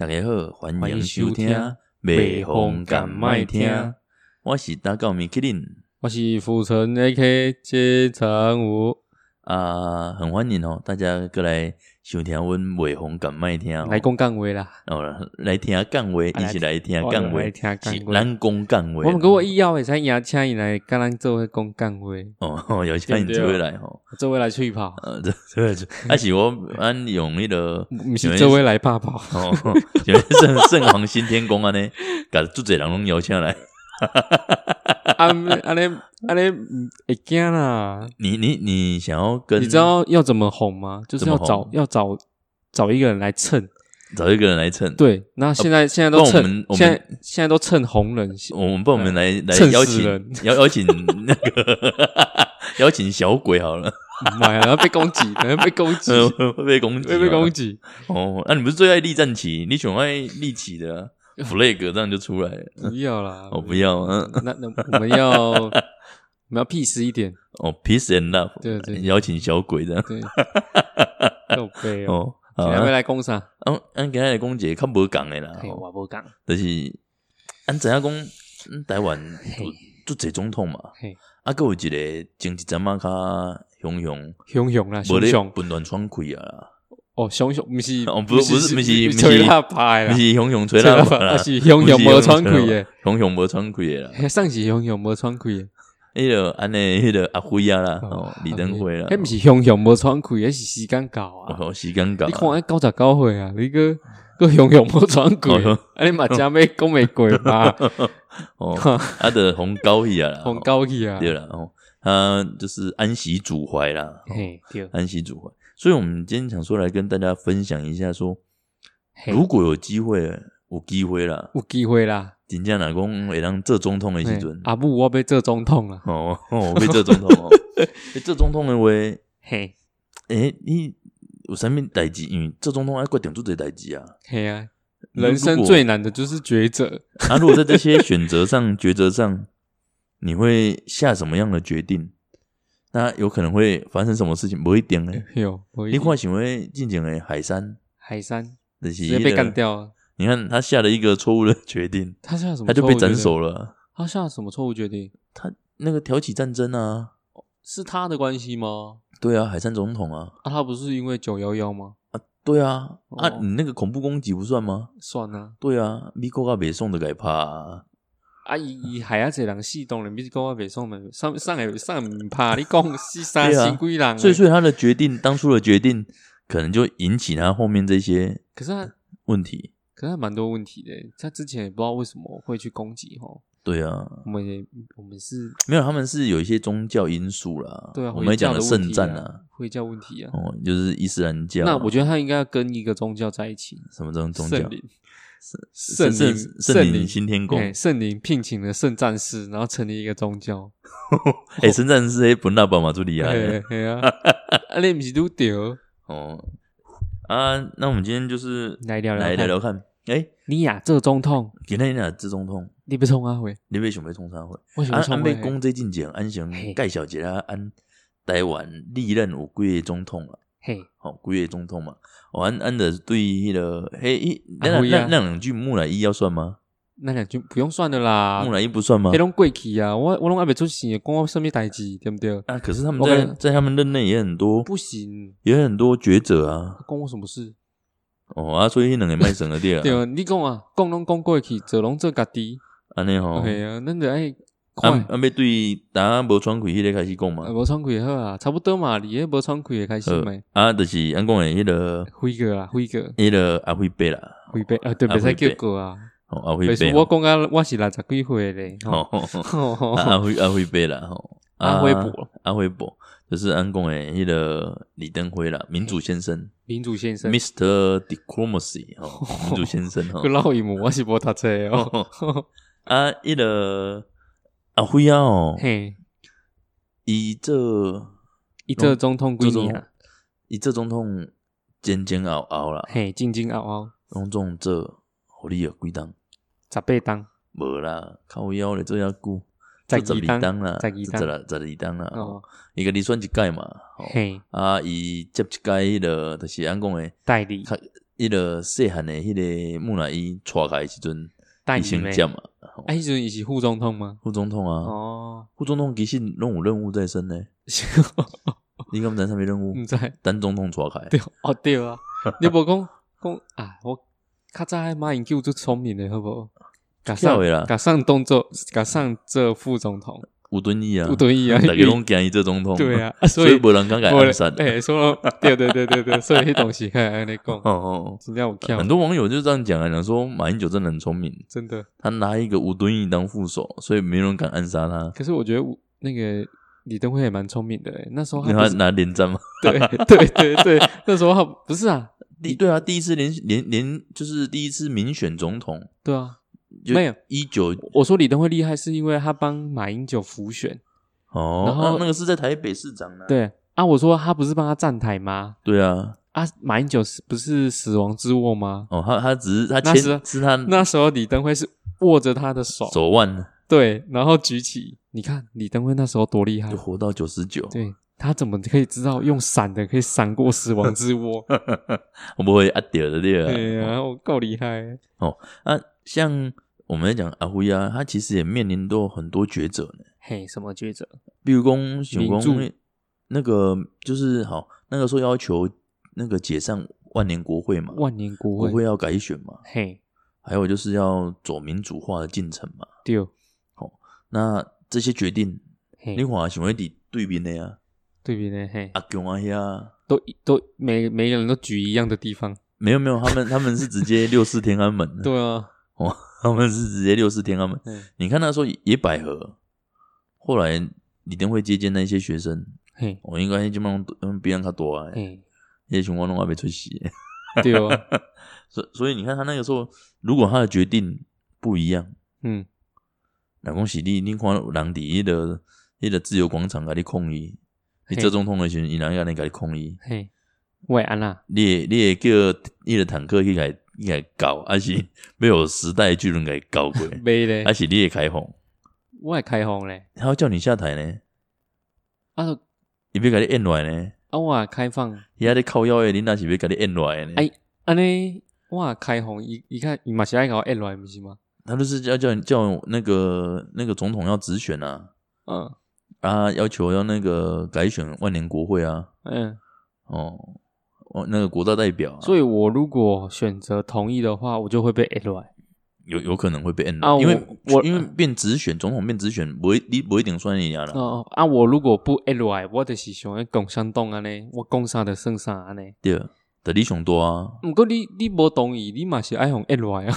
大家好，欢欢迎迎收听收听《北风敢麦听》，我是大高米克林我是浮城 AK 接长武，啊，很欢迎哦，大家过来收听阮北风敢麦听哦，来讲讲话啦。哦来听讲话，一起来听讲话，哦来听讲话是咱讲讲话。我们给我以后会使邀请伊来跟咱做伙讲讲话，哦，有请你做回来吼，做伙来吹泡，呃，这这这，还是我按用迄个不是做伙来拍炮。哦，就是圣圣皇新天宫安尼，甲足侪人拢邀请来。安安尼安尼嗯会惊啦。你你你想要跟你知道要怎么哄吗？就是要怎么找红要找找一个人来蹭。找一个人来蹭？对，那现在现在都不然我蹭们，我们现在现在都蹭红人。我们帮我们来来蹭邀请邀邀请那个 邀请小鬼好了，妈呀，然后被攻击，可能被攻击，会被攻击，会被攻。击。哦，那你不是最爱立战旗？你喜欢爱立旗的啊 flag，这样就出来了。不要啦，我不要，嗯，那那我们要我们要 peace 一点，哦，peace and love，对对。邀请小鬼这样。对，够悲哦。今天来讲啥？嗯，咱今日来讲一个较无共的啦，我无讲。就是俺知影讲，嗯台湾有足侪总统嘛，啊，还有一个政治阵啊较雄雄，熊熊啦，无咧熊熊分乱闯开啊啦，哦，熊熊不是哦不不是不是不是吹喇叭啦，不是雄雄吹吹喇叭啦，啊 是熊熊无喘气的，雄雄无喘气的啦，嘿上是熊熊无喘气的，迄个安尼迄个阿辉啊啦，哦哦，李登辉啦，迄不是熊熊无喘气，迄是时间到啊。哦，时间到你看，迄九十九岁啊，你个个熊熊无喘气哦，啊你嘛真要讲袂过吧？哦，啊的红高去啊啦，红高去啊，对啦，哦，他就是安息主怀啦，哦。嘿对，安息主怀。所以，我们今天想说来跟大家分享一下说，嘿如果有机会，有机会啦，有机会啦。真正若讲会当做总统的时阵，阿母，我被做总统了！哦我，被做总统哦，欸做总统的话，嘿，诶、你有啥物代志？因为做总统要决定做这代志啊。嘿啊，人生最难的就是抉择。啊，如果在这些选择上、抉择上，你会下什么样的决定？那有可能会发生什么事情？不一定呢。有，我一你看，想会进前的海山，海山就是直接被干掉了。你看他下了一个错误的决定，他下了什么？他就被斩首。了啊。他下了什么错误决定？他那个挑起战争啊，是他的关系吗？对啊，海山总统啊，啊，他不是因为九幺幺吗？啊对啊，啊，哦你那个恐怖攻击不算吗？算啊，对啊，米国啊北宋的改怕啊，啊，伊伊海啊，这人死当然比讲我袂爽嘛，上上海上唔怕你讲西三对啊新几人，所以所以他的决定，当初的决定，可能就引起他后面这些可是他问题。可是他蛮多问题的，他之前也不知道为什么会去攻击吼，对啊，我们也我们是没有，他们是有一些宗教因素啦。对啊，我们讲的圣战啊，回教问题啊。哦，就是伊斯兰教啊。那我觉得他应该要跟一个宗教在一起，什么这种宗教圣？灵，圣圣灵圣灵灵新天宫。哎圣灵聘请了圣战士，然后成立一个宗教。哎，圣战士诶本大宝马最厉害的嘿嘿啊，啊，你不是都丢 哦。啊，那我们今天就是来聊聊来聊聊看。哎，你呀，这个总统，今天俩这总统，你不冲啊会？你为什么要冲啥会？为什么安安倍冲会？讲这进前，安先嘿介绍一下安台湾历任有几个总统啊？嘿，吼、几个总统嘛？哦，安安的对迄、个嘿，迄那那那两句木乃伊要算吗？那两句不用算的啦木。乃伊不算吗迄？拢过去啊，我我拢还没出现，讲我什么代志，对不对？啊，可是他们在在他们任内也很多，不行，也很多抉择啊。关我什么事？哦啊，所以迄两个卖省了对啊。对啊，你讲啊，讲拢讲过去，做拢做家己。安尼吼，嘿啊，咱就爱快。安，安倍对打无喘气迄个开始讲嘛啊，。无喘气好啊，差不多嘛，离迄无喘气诶开始好。咪，啊，就是安讲诶迄个辉哥啊，辉哥，迄个阿辉伯啦，辉伯啊，对，啊袂使叫哥啊。哦阿辉伯。我讲啊，我是六十几岁咧，吼，吼吼吼啊阿辉阿辉伯啦吼，阿辉伯。阿辉伯。就是安讲诶迄个李登辉啦，民主先生。民主先生，Mr. Diplomacy 哦，民主先生哦。个，老一幕我是无读册的哦。啊，迄个阿辉啊哦，嘿，伊这伊这总统几年啊？伊这总统前前后后啦，嘿，煎煎熬熬，拢总做互你有几当？十八当，无啦，靠腰咧做遐久，十二当二当啦，十二当十二十二当啦，哦。哦，伊个你选一届嘛，哦嘿，啊，伊接一届迄落就是安讲诶，代理，较迄落细汉诶迄个木乃伊带开的时阵，伊？先接嘛，吼哎，迄阵伊是副总统吗？副总统啊，哦，副总统其实拢有任务在身呢。你敢知上面任务毋？知等总统带开，对哦对啊，你无讲讲啊，我较早迄马英九最聪明的，好无？甲上巧的啦甲上动作，甲上这副总统，吴敦义啊，吴敦义啊，大家拢惊伊做总统，对，啊，啊 所所以无人敢敢暗杀。哎，说对对对对对，所以迄东西还安尼讲。哦，哦，真正有巧。很，多网友就这样讲啊，讲说马英九真的很聪明，真的。他拿一个吴敦义当副手，所以没人敢暗杀他。可是我觉得我那个李登辉也蛮聪明的欸，那时候他拿连战吗，对对对对，那时候他不是啊，第对啊，第一次连连连就是第一次民选总统，对啊，就没有一九我说李登辉厉害是因为他帮马英九辅选，哦，然后啊那个是在台北市长呢，对啊，我说他不是帮他站台吗？对啊，啊，马英九是不是死亡之握吗？哦，他他只是他那时是他那时候李登辉是握着他的手，手腕对，然后举起，你看李登辉那时候多厉害就，活到九十九，对他怎么可以知道用闪的可以闪过死亡之 握？我不会啊掉的对吧？对啊，我够厉害哦，啊，像我们在讲阿辉啊，他其实也面临到很多抉择呢。嘿，什么抉择？比如讲，想民主。讲那个就是好，那个时候要求那个解散万年国会嘛，万年国会，国会要改选嘛，嘿，还有就是要走民主化的进程嘛。对，那这些决定，嘿。你，看想要伫对面的呀，对比呢，嘿，阿强啊遐，都都每每个人都举一样的地方，没有没有，他们他们是直接六四天安门的，对啊，哦，他们是直接六四天安门。嗯，你看那时候野百合，后来李登辉接见那些学生，嘿，我、应该基本上嗯比人较多啊，嘿，那些情况拢还没出席。对哦，所所以你看他那个时候，如果他的决定不一样，嗯，那恭喜你，你看有人伫迄个迄个自由广场甲你抗议，你嘿做总统的时候，伊人甲你甲你抗议，嘿，喂，安娜，你会你会叫迄个坦克去甲去甲搞，还是没有时代巨人甲伊搞过，没咧。还，是你也开放？我也开放咧，他要叫你下台呢，啊伊要甲你演落来呢，啊，我也开放，伊还咧靠腰诶，你那是要甲你演落来呢？哎安尼我也开放，伊伊看伊嘛是爱搞 A 来，不是吗？他就是要叫你叫那个那个总统要直选啊，嗯啊，要求要那个改选万年国会啊，嗯，哦，哦，那个国大代表、啊，所以我如果选择同意的话，我就会被 A 来。有有可能会被 N 啊因为我我因为变直选总统变直选，不会你不一定算你家了。哦啊，我如果不 A 来，我就是想要共山东安尼，我讲啥的算啥安尼。对，的你想多啊，不过你你无同意，你嘛是爱用 A 来啊。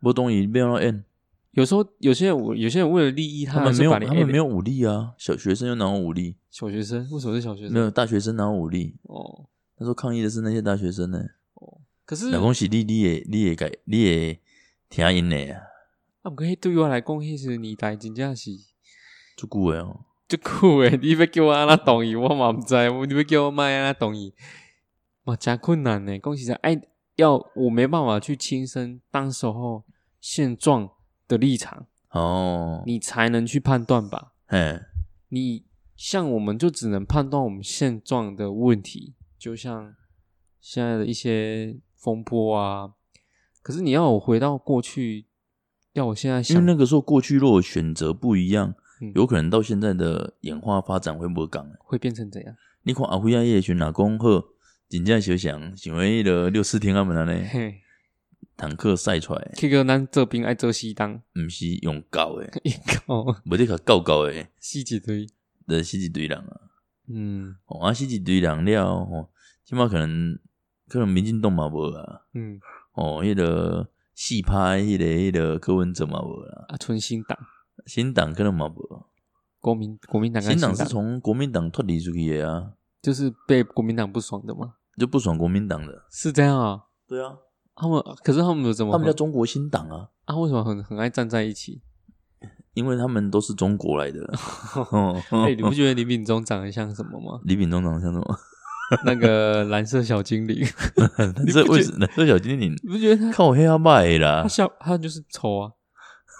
不同意变到 N，有时候有些人有些人为了利益，他们没有他们没有有武力啊，小学生又哪有武力？小学生，为什么是小学生？没有大学生哪有武力？哦那时候抗议的是那些大学生呢。哦可是那恭喜你，你也你也改你也听因的啊，啊，毋过迄对我来讲，迄是年代真正是足久诶哦。足酷诶！你要叫我安那同意，我嘛毋知，你要叫我卖安那同意，嘛真困难呢。讲实在，哎，要我没办法去亲身当时候现状的立场，哦，你才能去判断吧。嘿，你像我们就只能判断我们现状的问题，就像现在的一些风波啊。可是你要我回到过去，要我现在因为想，那个时候过去如果选择不一样，嗯有可能到现在的演化发展会无共的。会变成怎样？你看阿辉啊，叶群哪讲好，真正想想，想为迄个六四天安门安尼嘿，坦克赛出来，这个咱这边爱做西当，毋是用搞诶，一个无得甲搞搞诶，死一堆，的是一堆人啊。嗯哦，啊，是一堆人了，吼，起码可能可能民进党嘛无啊，嗯哦，迄、个戏拍迄、个迄、个柯文哲嘛无啦，啊，纯新党，新党可能嘛无，国民国民党新党是从国民党脱离出去的啊，就是被国民党不爽的嘛，就不爽国民党的。是这样啊？对啊，他们可是他们怎么他们叫中国新党啊，啊？为什么很很爱站在一起？因为他们都是中国来的。哦，哎、你不觉得李秉忠长得像什么吗？李秉忠长得像什么？那个蓝色小精灵，这为什么？这小精灵你不觉得他靠黑阿拜啦他，下他就是丑啊？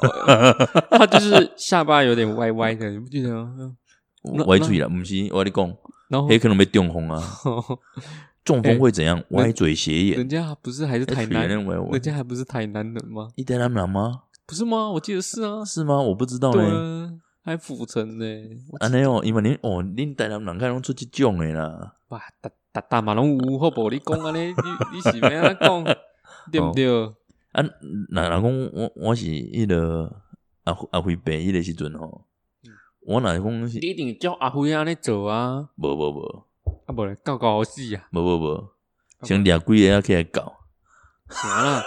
哦他就是下巴有点歪歪的，你不觉得吗？歪嘴了，不是我跟你讲，然后黑可能被中风啊。中风会怎样？歪嘴斜眼人，家不是还是台南，人人，家还不是台南人吗？一台南人吗？不是吗？我记得是啊，是吗？我不知道对呢。啊，还府城呢。我安尼哦，因为恁哦，恁台南人看拢出即种的啦。哇，大大大马拢有，好不？你讲安尼，你你是咩安怎讲，对不对？啊，若若讲我我是迄个阿阿辉伯迄个时阵吼嗯，我若讲是你一定叫阿辉安尼做啊，无无无啊无咧搞搞好死啊，无无无，先掠几个啊起来搞，行啦。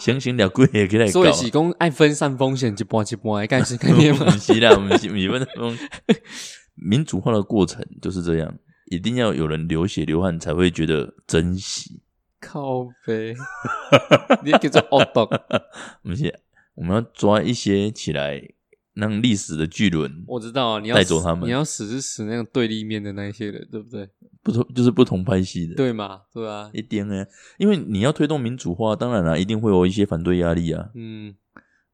先先掠几个起来搞。所以是讲爱分散风险，一半一半的概是概念嘛不？是啦，不是，不是那种 民主化的过程就是这样，一定要有人流血流汗才会觉得珍惜。靠呗，你叫做恶毒。不是，我们要抓一些起来，让历史的巨轮我知道啊，你要带走他们你要死是死那种对立面的那一些人，对不对？不同，就是不同派系的。对嘛？对啊，一定呢，因为你要推动民主化，当然啦，一定会有一些反对压力啊。嗯，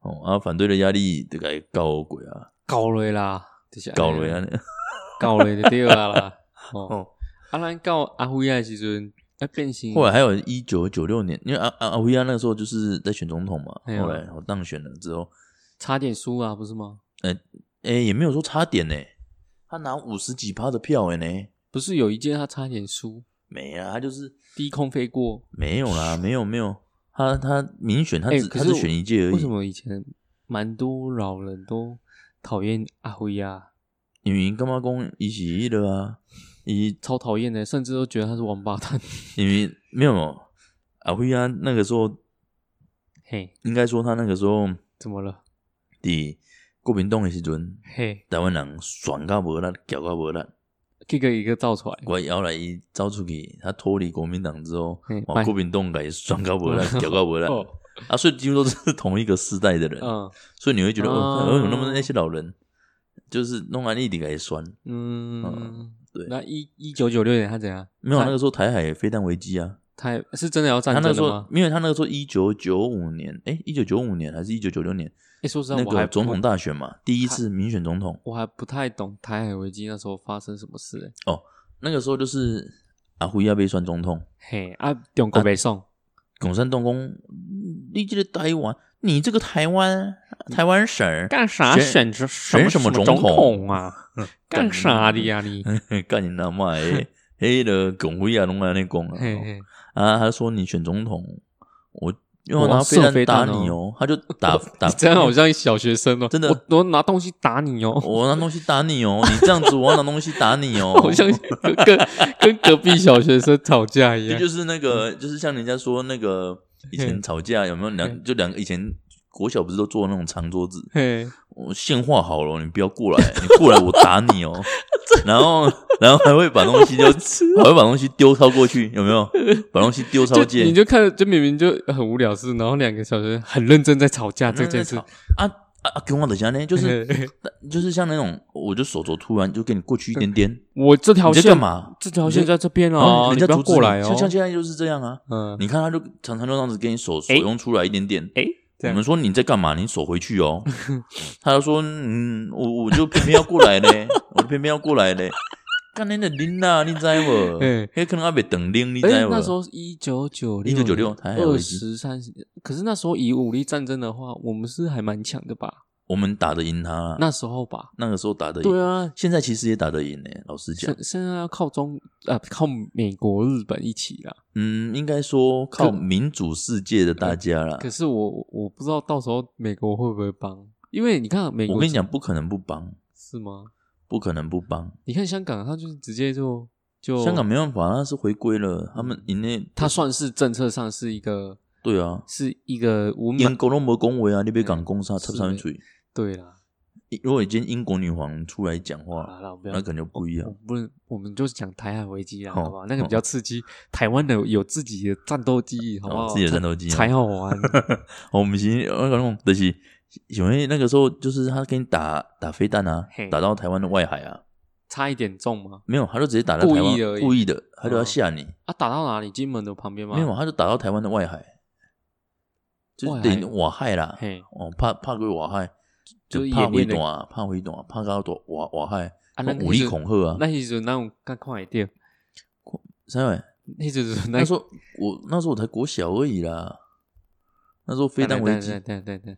哦，啊，反对的压力就该告鬼啊，搞了啦，就是告了啊，搞了 就对啊啦。哦，哦。啊，咱告阿辉的时阵，要变形。后来还有一九九六年，因为阿阿阿维亚那个时候就是在选总统嘛，后来我当选了之后，差点输啊，不是吗？哎、也没有说差点呢，他拿五十几趴的票哎呢，不是有一届他差点输，没啊，他就是低空飞过。没有啦，没有没有，他他民选他只、他只选一届而已，为什么以前蛮多老人都讨厌阿辉啊？因为干嘛讲伊是迄个啊，伊超讨厌的，甚至都觉得他是王八蛋。因为没有阿辉啊，那个时候嘿，应该说他那个时候怎么了？伫国民党的时阵，嘿，台湾人爽到无力，搅到无力，一个一个造出来。我摇来伊走出去，他脱离国民党之后嘿，哇，国民党给爽到无力，搅到无力。哦，啊，所以几乎都是同一个世代的人，嗯。所以你会觉得，为什么那么那些老人就是弄完一点给酸？嗯，对。那一一九九六年他怎样？没有，他那个时候台海飞弹危机啊，他是真的要战他那个时候争吗？，因为他那个时候一九九五年，哎，一九九五年还是一九九六年哎，说实在，那我还个总统大选嘛，第一次民选总统，我还不太懂台海危机那时候发生什么事、欸。那个时候就是阿胡亚被选总统，嘿啊，中国北宋，共产党工，你这个台湾，你这个台湾台湾省儿干啥选选什么总总统啊？干啥的呀你？干你他妈的！黑的共会啊，拢安尼讲啊。啊，他说你选总统，我因为我我拿飞飞弹打你哦，他就打 打你，这样好像小学生哦，真的我我拿东西打你哦，我拿东西打你哦，你这样子我要拿东西打你哦，好像跟跟跟隔壁小学生吵架一样。这就是那个，就是像人家说那个以前吵架有没有两就两个以前国小不是都坐那种长桌子，嘿，我线画好了，你不要过来，你过来我打你哦，然后然后还会把东西就还会把东西丢超过去，有没有？把东西丢超就界，你就看着，就明明就很无聊事，然后两个小时很认真在吵架这件事。啊啊啊！跟我等下呢，就是 就是像那种，我就手肘突然就给你过去一点点，我这条线干嘛？这条线在这边哦，你不要人家阻止过来哦你像。像现在就是这样啊。嗯，你看他就常常就这样子给你手手哎用出来一点点。哎，我们说你在干嘛？你锁回去哦。他就说嗯，我我就偏偏要过来嘞，我偏偏要过来嘞。干你的拎啊，你知无？嘿迄可能还没等拎，你知哎，无？那时候一九九六1996台海二十三十，可是那时候以武力战争的话，我们是还蛮强的吧？我们打得赢他啊，那时候吧，那个时候打得赢。对啊，现在其实也打得赢呢。老实讲现，现在要靠中啊，靠美国、日本一起啦。嗯，应该说靠民主世界的大家啦。可是我我不知道到时候美国会不会帮，因为你看美国，我跟你讲，不可能不帮，是吗？不可能不帮。你看香港，他就是直接就就香港没办法，他是回归了，他们因为它算是政策上是一个对啊，是一个无英满国都没恭维啊，你别讲攻杀，是插上去。对啦。如果今天英国女皇出来讲话，好啦，那我不要那可能就不一我样。不能，我们就是讲台海危机啦，好好不好？那个比较刺激，台湾的有自己的战斗机遇，好不好？哦自己的战斗机啊才才好玩。我们其实那种就是，因为那个时候就是他给你打打飞弹啊，打到台湾的外海啊，差一点中吗？没有，他就直接打到台湾故意的而已故意的，他就要嗯吓你。啊，打到哪里？金门的旁边吗？没有，他就打到台湾的外海，就等于瓦害啦。嘿，哦，怕怕归瓦海，就就是怕演练的回短啊，怕回短啊，怕到多瓦瓦海，啊那个武力恐吓啊。那时阵那种较快一点，三位那时候我那时候我才国小而已啦，那时候飞弹危机。对，对对对。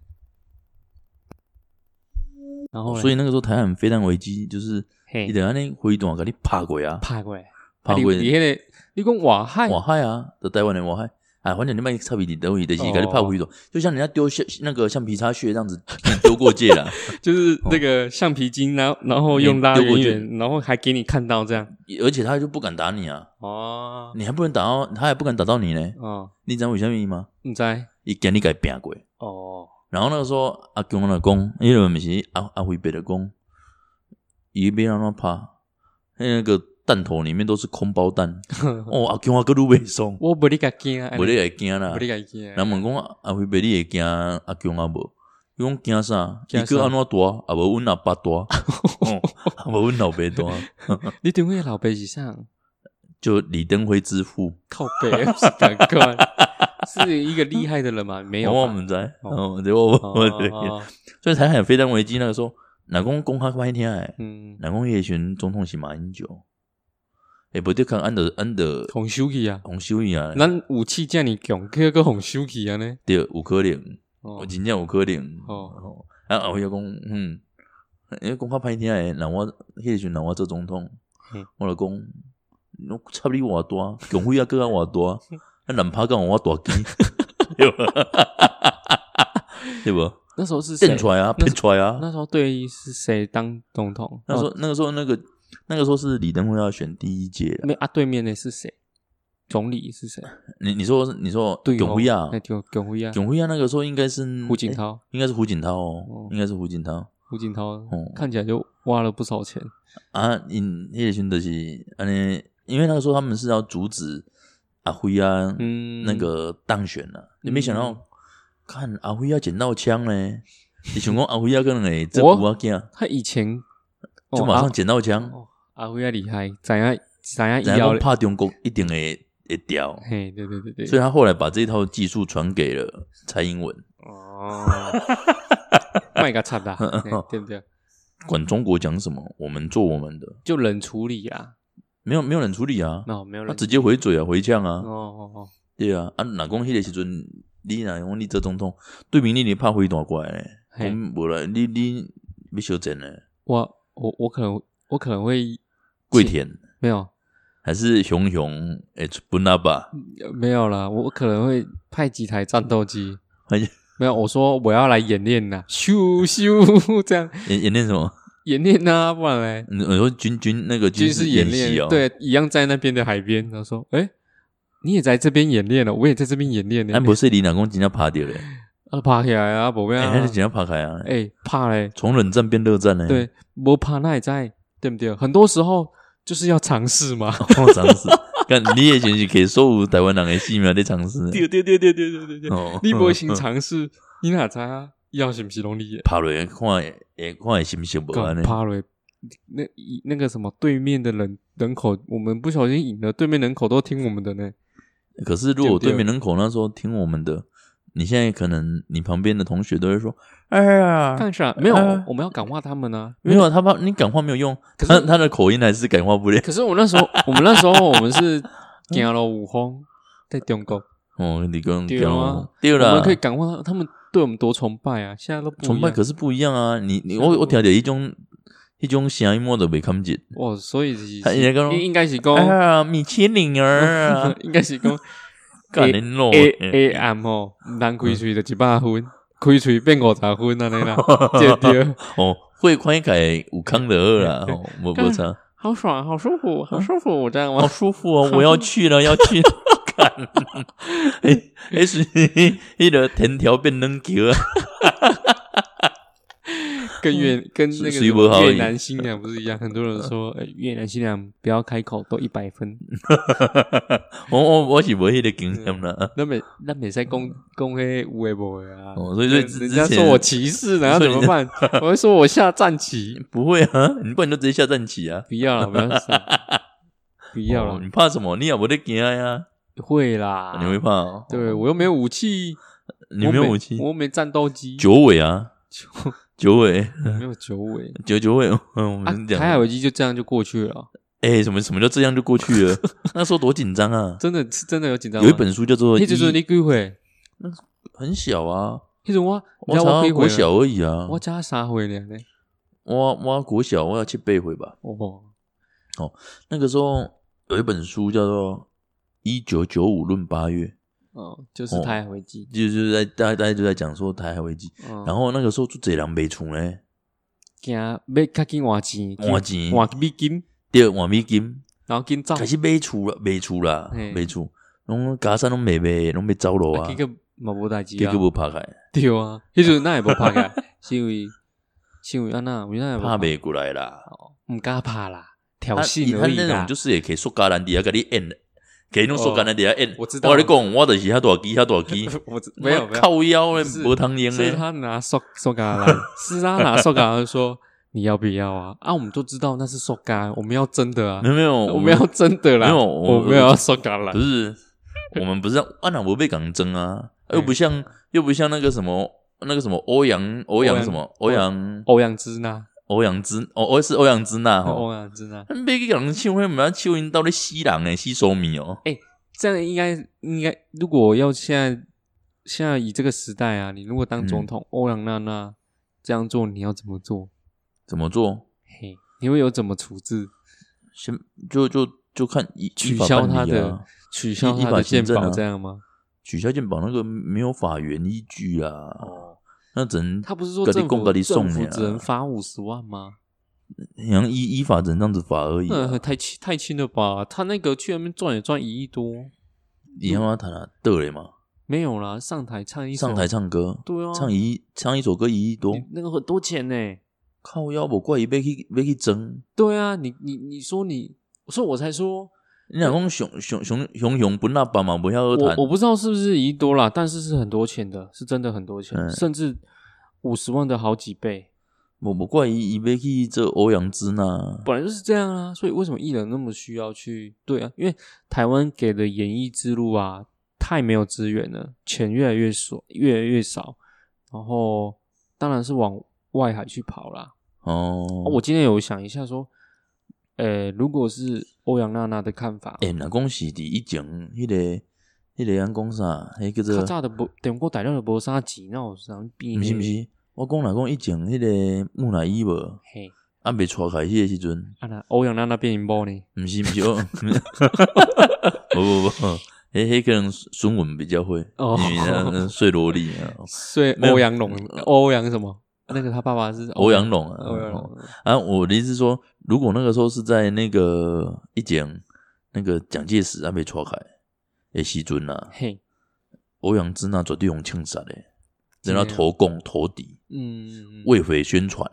然后嘞，所以那个时候台湾飞弹危机就是嘿。一，等安尼飞弹给你拍过啊，拍过来，拍过。啊你你迄个，你讲外海，瓦海啊，在台湾的瓦海。哎，反正你卖差别的等于的是哦给你拍回头，就像人家丢橡那个橡皮擦屑这样子给你丢过界了，就是那个橡皮筋，然后然后用拉丢过去远远，然后还给你看到这样。而且他就不敢打你啊，哦你还不能打到，他还不敢打到你呢。哦，你知道为什么吗？你知伊惊你给拼过。哦，然后那个时候阿公的公，因为不是阿阿辉伯的公，伊别让他拍，那个弹头里面都是空包弹。哦，阿公啊，个路袂爽，我不哩个惊啊，无你会惊啦不。哩个惊。人问讲阿辉伯你会惊阿公啊无？伊讲惊啥？惊啥伊个安怎大？啊无阮阿爸大，哦啊无阮老爸大，你等会老爸是啥？就李登辉之父。靠背是赶快，是一个厉害的人吗？没有吧，我们在，哦哦，对我哦我哦哦所以台海飞弹危机那个时候，哪公公开拍天诶，嗯，哪公叶选总统是马英九，诶，不对，看安德安德红手起啊，洪秀义啊，咱武器这么强，去个红手起啊呢？对，有可能，哦我真正有可能，哦哦，啊，后要讲，嗯，因为公开拍天诶，人我迄时阵让我做总统嗯，我著讲，我差你偌大，强辉啊，更加偌大，啊南拍讲我大机，对无？对不？那时候是谁变？出来啊，那变出来啊！那时候对是谁当总统？那时候哦，那个时候，那个那个时候是李登辉要选第一届了。没啊，对面的是谁？总理是谁？你你说你说对哦，永辉啊，那就耿辉啊，永辉啊，那个时候应该是胡锦涛，应该是胡锦涛哦哦，应该是胡锦涛胡锦涛哦看起来就挖了不少钱。啊。因叶勋的是安尼，因为那个时候他们是要阻止阿辉啊嗯，那个当选了，你没想到看阿辉要捡到枪呢，你想讲阿辉要跟人诶这我五啊囝他以前就马上哦捡到枪，阿哦阿辉啊厉害，怎样怎样然后怕中国一定会会掉。嘿，对对对对，所以他后来把这套技术传给了蔡英文，哦，卖个差的，嘿对不对？管中国讲什么，我们做我们的，就冷处理啊，没有没有人处理啊，那没有人他直接回嘴啊，回呛啊，哦哦哦，对啊，啊，哪讲迄个时阵，你哪讲你做总统，对面你你怕回弹过来呢？我嘿。们无啦，你你要修正呢？我我我可能我可能会跪田没有还是熊熊诶不那吧？没有啦，我可能会派几台战斗机。没有，我说我要来演练呐，咻咻这样 演演练什么？演练呐，不然嘞，你你说军军那个军事事演练，习哦？，对，一样在那边的海边。他说：“哎，你也在这边演练了，我也在这边演练呢。”安不是你哪讲真正爬掉嘞？啊，爬起来啊，不要哎，啊那是真正爬开啊！哎，怕嘞，从冷战变热战呢？对，不怕那也在，对不对？很多时候就是要尝试嘛。我 尝试，看你也先是可以说服台湾人的戏苗在尝试。对对对对对对对对，哦你不会先尝试，你哪知啊？要是不是容易的？爬落来看会会看会行不行不安尼？趴了，那一那个什么对面的人人口，我们不小心赢了，对面人口都听我们的呢。可是如果对面人口那时候听我们的，你现在可能你旁边的同学都会说：“哎呀，干啥？没有呃，我们要感化他们呢。没有啊，他怕你感化没有用，可是他他的口音还是感化不了。可是我那时候，我们那时候我们是 点了五峰，在中国，哦，你跟对啊对了我们可以，感化他们对我们多崇拜啊！现在都不崇拜可是不一样啊！你你我我听到一种一种声音我都没看见。哇，所以是他应该讲应应该是讲，哎，米其林儿啊，应该是讲干你老 A A M 哦，难开喙就一百分，开喙变五十分安尼啦，对对，哦，会宽改五康的二啦，哦，我我差。好爽，好舒服，好舒服，这样好？舒服哦！我要去了，要去看。哎，哎是那个藤条变冷球啊！跟越跟那个越南新娘不是一样？很多人说呃越南新娘不要开口都一百分，我我我是无迄个经验啦。那没那没在公公黑无为不为啊？哦，所以所以人家说我歧视，然后怎么办？我会说我下战旗，不会啊，你不然就直接下战旗啊！不要了，不要了，不要了，哦你怕什么？你也不得惊呀？会啦，你会怕哦？对我又没有武器，你没有武器我，又没战斗机，九尾啊，九尾，我没有九尾九九尾，嗯，我啊们，讲台海危机就这样就过去了。哎、什么什么叫这样就过去了？那时候多紧张啊！真的是真的有紧张吗。有一本书叫做《一迄阵你几岁？很小啊，迄阵我，你我知道我几岁了？才国小而已啊。我加三岁了呢。我我国小我要七八回吧。哦，那个时候有一本书叫做《一九九五论八月》，哦，就是台海危机。就就在大家大家就在讲说台海危机。嗯然后那个时候就这人没出呢，惊要较紧换钱，换钱。换美金，第二换美金，然后紧走。开始买厝了，买厝啦，嘿。买厝，拢加山拢卖卖，拢要走路啊，结果嘛无代志啊。结果。无拍开，对啊，迄阵咱也无拍开，是因为是因为安那，为咱也无拍？袂过来啦。哦，毋敢拍啦，挑他衅他那种而已啦。就是也可以说加兰迪啊给你按，给你用塑胶篮底下按。我知道我跟你讲，我就是遐大机，遐大机，我知没有没有，靠腰嘞，是无汤烟嘞。是他拿塑塑胶来，是他拿塑胶来说你要不要啊？啊，我们都知道那是塑胶，我们要真的啊没，有没有，我们要真的啦，没有我我们要塑胶啦不。是，我们不是啊，那我被港争啊，哎又不像又不像那个什么那个什么欧阳欧阳阳什么欧阳欧阳之娜，欧阳之哦我是欧阳之娜 哈，欧阳之娜，别个人唱，我们要唱因到底西人诶，西手米哦，这样应该应该，如果要现在现在以这个时代啊，你如果当嗯总统，欧阳娜娜这样做，你要怎么做？怎么做？嘿，你会有怎么处置？先就就就看依取消他的啊，取消他的健行政啊保这样吗？取消健保那个没有法源依据啊，哦，那只能他不是说政府供你啊只能罚五十万吗？好像依依法只能这样子罚而已啊。那太轻太轻了吧？他那个去那边赚也赚一亿多，你他妈谈啊，对了吗？没有啦，上台唱一首上台唱歌，对啊，唱一唱一首歌一亿多，那个很多钱呢。靠腰不怪伊被去被去争。对啊，你你你说你，所以我才说，你讲讲熊熊熊熊熊不那爸嘛，不要我谈我不知道是不是一亿多啦，但是是很多钱的，是真的很多钱，嗯甚至五十万的好几倍，我不怪伊伊要去这欧阳之那，本来就是这样啊。所以为什么艺人那么需要去？对啊，因为台湾给的演艺之路啊，太没有资源了，钱越来越少，越来越少，然后当然是往外海去跑啦。哦，我今天有想一下说，呃，如果是欧阳娜娜的看法，诶，若讲是伫以前迄个迄个人讲啥，迄叫较做，早的无电过大量的无啥钱，那有啥比呢？毋是毋是，我讲若讲以前迄个木乃伊无，嘿，啊未错开迄个时阵，啊那欧阳娜娜变音波呢？毋是毋是，哦不不不，迄迄可能孙文比较会，哦因为他 睡萝莉啊，所以没有欧阳龙，欧阳什么？那个他爸爸是欧阳龙啊，哦欧阳龙，啊，我的意思是说，如果那个时候是在那个一讲那个蒋介石还没错开的时阵啊，嘿，欧阳之那绝对用枪杀的，怎样人家投共投敌，嗯，为匪宣传，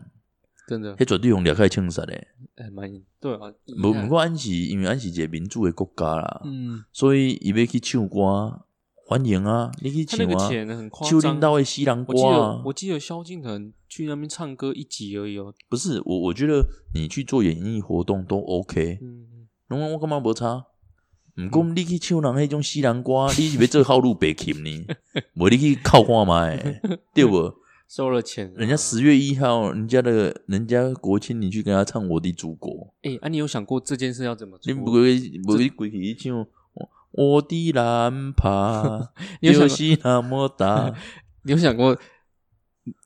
真的迄绝对用裂开枪杀的。还蛮对啊，不不过，安是因为安是一个民主的国家啦，嗯，所以伊要去唱歌，欢迎啊，你去他那个唱啊，钱很夸秋张林。道的西洋我记得啊，我记得萧敬腾去那边唱歌一集而已哦，不是我，我觉得你去做演艺活动都 OK，嗯，侬我干嘛无差。毋过你去唱人迄种西兰瓜，你是要做好路北琴呢？无你去靠看麦，对不？收了钱，人家十月一号，人家的人家国庆，你去跟他唱《我的祖国》，哎，啊，你有想过这件事要怎么做？你不会不会规去唱我的蓝帕 你有想过就是那么大，你有想过，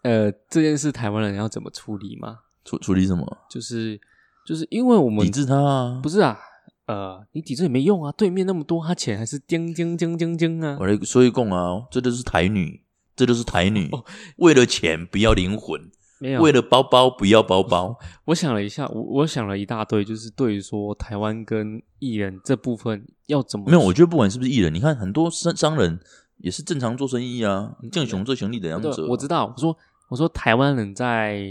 呃，这件事台湾人要怎么处理吗？处处理什么？就是就是因为我们抵制他啊！不是啊，呃，你抵制也没用啊，对面那么多，他钱还是叮叮叮叮叮啊。我来说一共啊，这就是台女，这就是台女哦，为了钱不要灵魂，没有，为了包包不要包包。我想了一下，我我想了一大堆，就是对于说台湾跟艺人这部分要怎么没有，我觉得不管是不是艺人，你看很多商商人也是正常做生意啊，正雄做生意的样对子。我知道，我说我说台湾人在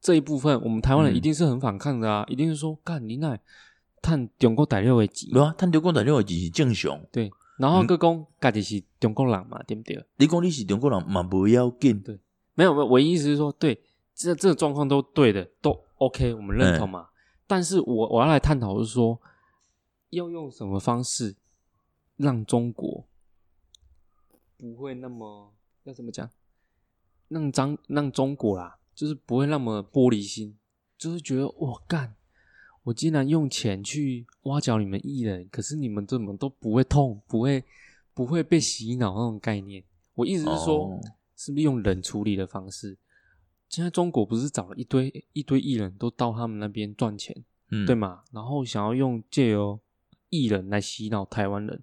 这一部分，我们台湾人嗯一定是很反抗的啊，一定是说干你那探中国大陆的钱，对啊，探中国大陆的钱是正常。对，然后各讲家己是中国人嘛，对不对？你讲你是中国人嘛，不要紧。对没有没有，我意思是说，对，这这个状况都对的，都 OK，我们认同嘛。但是我我要来探讨的是说，要用什么方式让中国不会那么要怎么讲，让张让中国啦，就是不会那么玻璃心，就是觉得我干，我竟然用钱去挖角你们艺人，可是你们怎么都不会痛，不会不会被洗脑那种概念。我意思是说，哦是不是用冷处理的方式？现在中国不是找了一堆一堆艺人都到他们那边赚钱，嗯，对吗？然后想要用借由艺人来洗脑台湾人，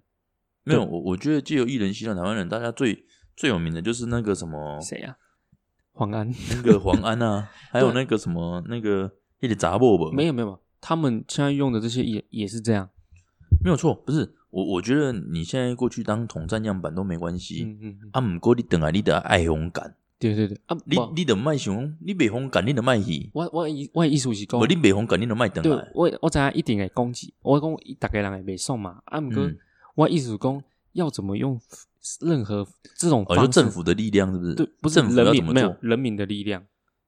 没有，我我觉得借由艺人洗脑台湾人，大家最最有名的就是那个什么，谁呀、黄安？那个黄安啊，还有那个什么那个一点杂货吧，没有没有，他们现在用的这些艺人也是这样。没有错，不是我我觉得你现在过去当统战样板都没关系，嗯嗯，嗯。啊，毋过你等来你得爱红感，对对对啊，不你你得卖想，你袂红感，你得卖去，我我意我的意思是讲无，你袂红感，你得卖等对来，我我知影一定会攻击，我讲大概人会袂爽嘛。啊，毋过嗯我的意思是讲要怎么用任何这种哦，方式，就政府的力量是不是？对，不是政府人民没有？人民的力量，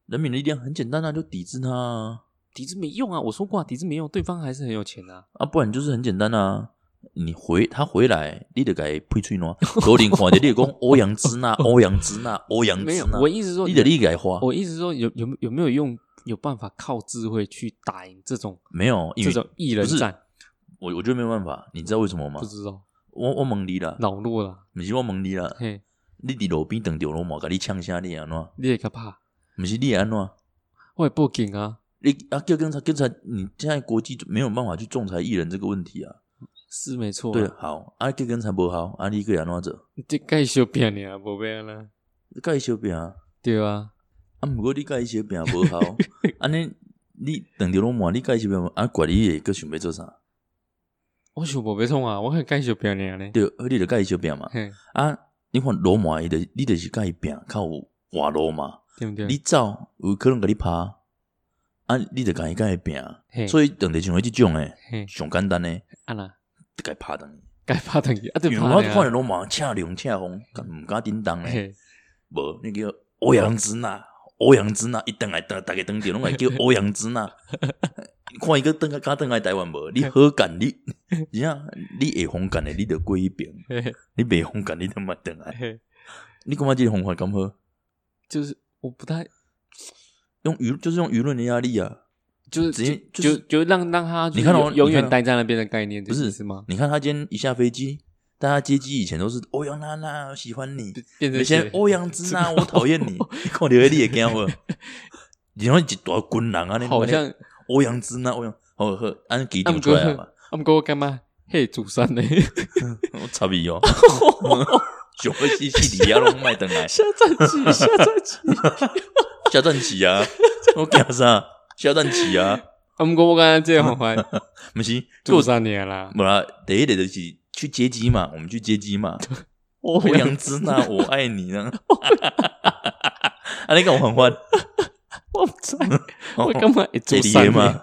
人民的力量很简单啊，就抵制他啊，抵制没用啊！我说过、啊，抵制没用，对方还是很有钱啊。啊，不然就是很简单啊。你回他回来，你得给配吹喏。罗林看的你就讲 欧阳之娜，欧阳之娜，欧阳没有之娜，，我意思是说，你得你给花，我意思是说有有有没有用有办法靠智慧去打赢这种没有，这种艺人战？我我觉得没有办法，你知道为什么吗不？知道我我蒙你了，恼怒了，不是我蒙你了，嘿，你伫路边等着罗马，甲你呛下你安怎？你也可怕，不是你会安怎？我也报警啊，你啊叫警察，警察，你现在国际没有办法去仲裁艺人这个问题啊。是没错、对，，好，啊叫警察不好，啊你个安怎做？这该小变你啊，无变啦，甲伊小病啊，对啊，啊毋过你甲伊小病无好，安尼你等着罗马，你甲伊小病，啊管你会个想要做啥？我想无要创啊，我还该小变你呢，对，你就甲伊小病嘛。啊，你看罗马伊的，你就是甲伊病，较有活路嘛。对不对？你走有可能甲你拍，啊，你就甲伊甲伊病，嘿。所以等着像迄即种诶，嘿，上简单诶，啊啦，就甲伊拍等于。该怕等于啊，对因为我看怕你啊着罗马恰凉恰风，敢毋敢叮当诶，嘿，无那个欧阳之娜，欧阳之娜一等来等，大家等着拢来叫 欧阳之娜。看伊个等甲等来台湾无？你好干你，你啊，你会红干诶，你着过一边；你袂红干，你就莫等来。嘿，你感觉即个方法敢好？就是我不太，用舆就是用舆论的压力啊！就是直接就就是就让让他你看哦永永远待在那边的概念，不是是吗？你看他今天一下飞机，大家接机以前都是欧阳娜娜，喜欢你。变成以前欧阳之娜，我讨厌你。你看到你也惊无？然后一大军人啊，你好像欧阳之娜，欧阳好好按机啊场出来嘛，他们跟我干嘛？嘿，祖山呢？我插伊哦，想要死死底下拢卖等来，下战棋，下战棋。下战旗啊！我惊啥？下战起啊！啊，毋过我刚才这样话，不是，做三年啦。不啦，第一点就是去接机嘛，我们去接机嘛。欧欧阳之娜，我爱你呢。啊，你跟我很欢，我不知，我干嘛会这里做三年？嘛？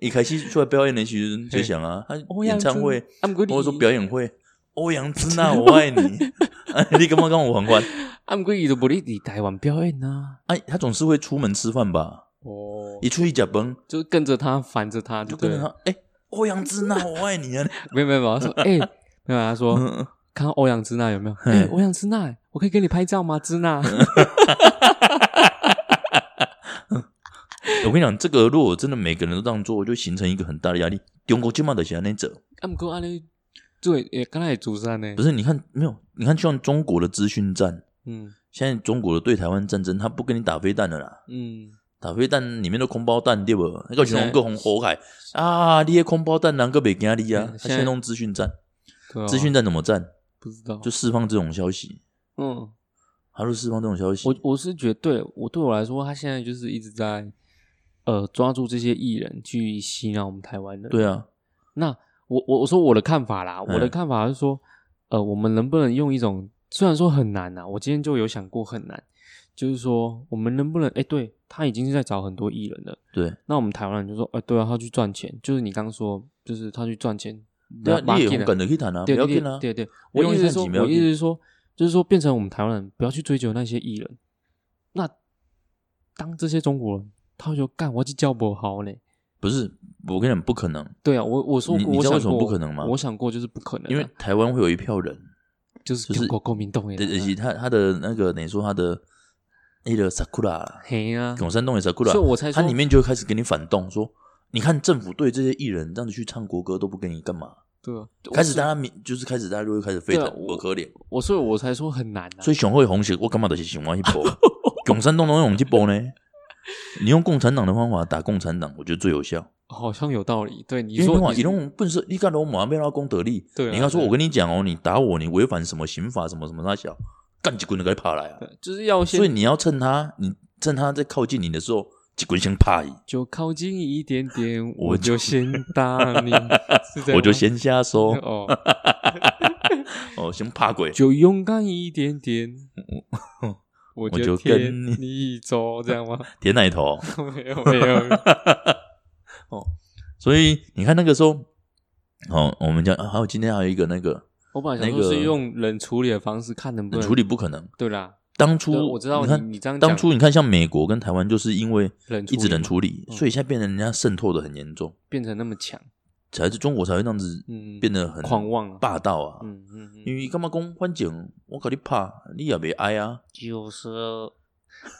一开始出来表演的时候就想啊，他演唱会，或者说表演会，欧阳之娜，我爱你。啊，你干嘛跟我很欢？啊，毋过伊都无咧伫台湾表演啊。哎，他总是会出门吃饭吧？哦，一出去脚崩就跟着他，烦着他。就跟着他，哎，欧阳之娜，我爱你啊！没有没有没有，他说 哎，没有，他说嗯看到欧阳之娜有没有？嘿哎，欧阳之娜，我可以给你拍照吗？之娜，我跟你讲，这个如果真的每个人都这样做，就形成一个很大的压力。中国起码得写那者，啊，不过安尼对，也刚才也主山呢不。是？你看没有？你看，就像中国的资讯战，嗯现在中国的对台湾战争，他不跟你打飞弹了啦，嗯，打飞弹里面的空包弹对不？那个现在熊各红火海啊，你的空包弹哪个没惊你啊？他现在弄资讯战，对啊资讯战怎么战？不知道，就释放这种消息，嗯。他就释放这种消息。我我是觉得，对我对我来说，他现在就是一直在呃抓住这些艺人去洗脑我们台湾人。对啊，那我我我说我的看法啦，嗯我的看法是说，呃，我们能不能用一种虽然说很难呐、我今天就有想过很难，就是说我们能不能哎，对他已经是在找很多艺人了，对那我们台湾人就说，哎，对啊，他去赚钱，就是你刚刚说，就是他去赚钱，对啊，你也勇把他给了敢的可以谈啊，不要跟啊。对对，我意思是说，我意思是说，就是说，变成我们台湾人不要去追求那些艺人。那当这些中国人，他就干我去教不好呢？不是，我跟你讲，不可能，对啊，我我说你过，我想你知道为什么不可能吗我想过就是不可能啊、因为台湾会有一票人，就是就是中国国民动员对，而人啊，且他他的那个等于说他的那个 sakura，嘿啊，永山洞也 sakura，所以我才说他里面就开始给你反动，说你看政府对这些艺人这样子去唱国歌都不给你干嘛？对啊，开始大家民就是开始大家就会开始沸腾，我我可怜。我所以我才说很难啊。所以熊会红血，我干嘛都是想往一波，共产党都用一波呢？你用共产党的方法打共产党，我觉得最有效。好像有道理。对你说你你种笨色，你干罗马被他功德力。对啊你要说，我跟你讲哦，你打我，你违反什么刑法，什么什么大小，干几棍就该爬来啊！就是要先所以你要趁他，你趁他在靠近你的时候，几棍先趴你，就靠近一点点，我我就先打你，我就先下手哦，哦，先怕鬼。就勇敢一点点，我我就跟你你走，这样吗？舔奶头。没有没有哦，所以你看那个时候，哦，我们讲、啊还有今天还有一个那个我本来想说是用冷处理的方式看能不能处理不可能。对啦，当初我知道你你看你这样讲当初你看像美国跟台湾，就是因为一直冷处理嘛冷处理，嗯所以现在变成人家渗透的很严重，变成那么强，才是中国才会这样子嗯，变得很狂妄啊，霸道啊。嗯嗯嗯，因为干嘛讲反正我跟你怕，你也别挨啊。就是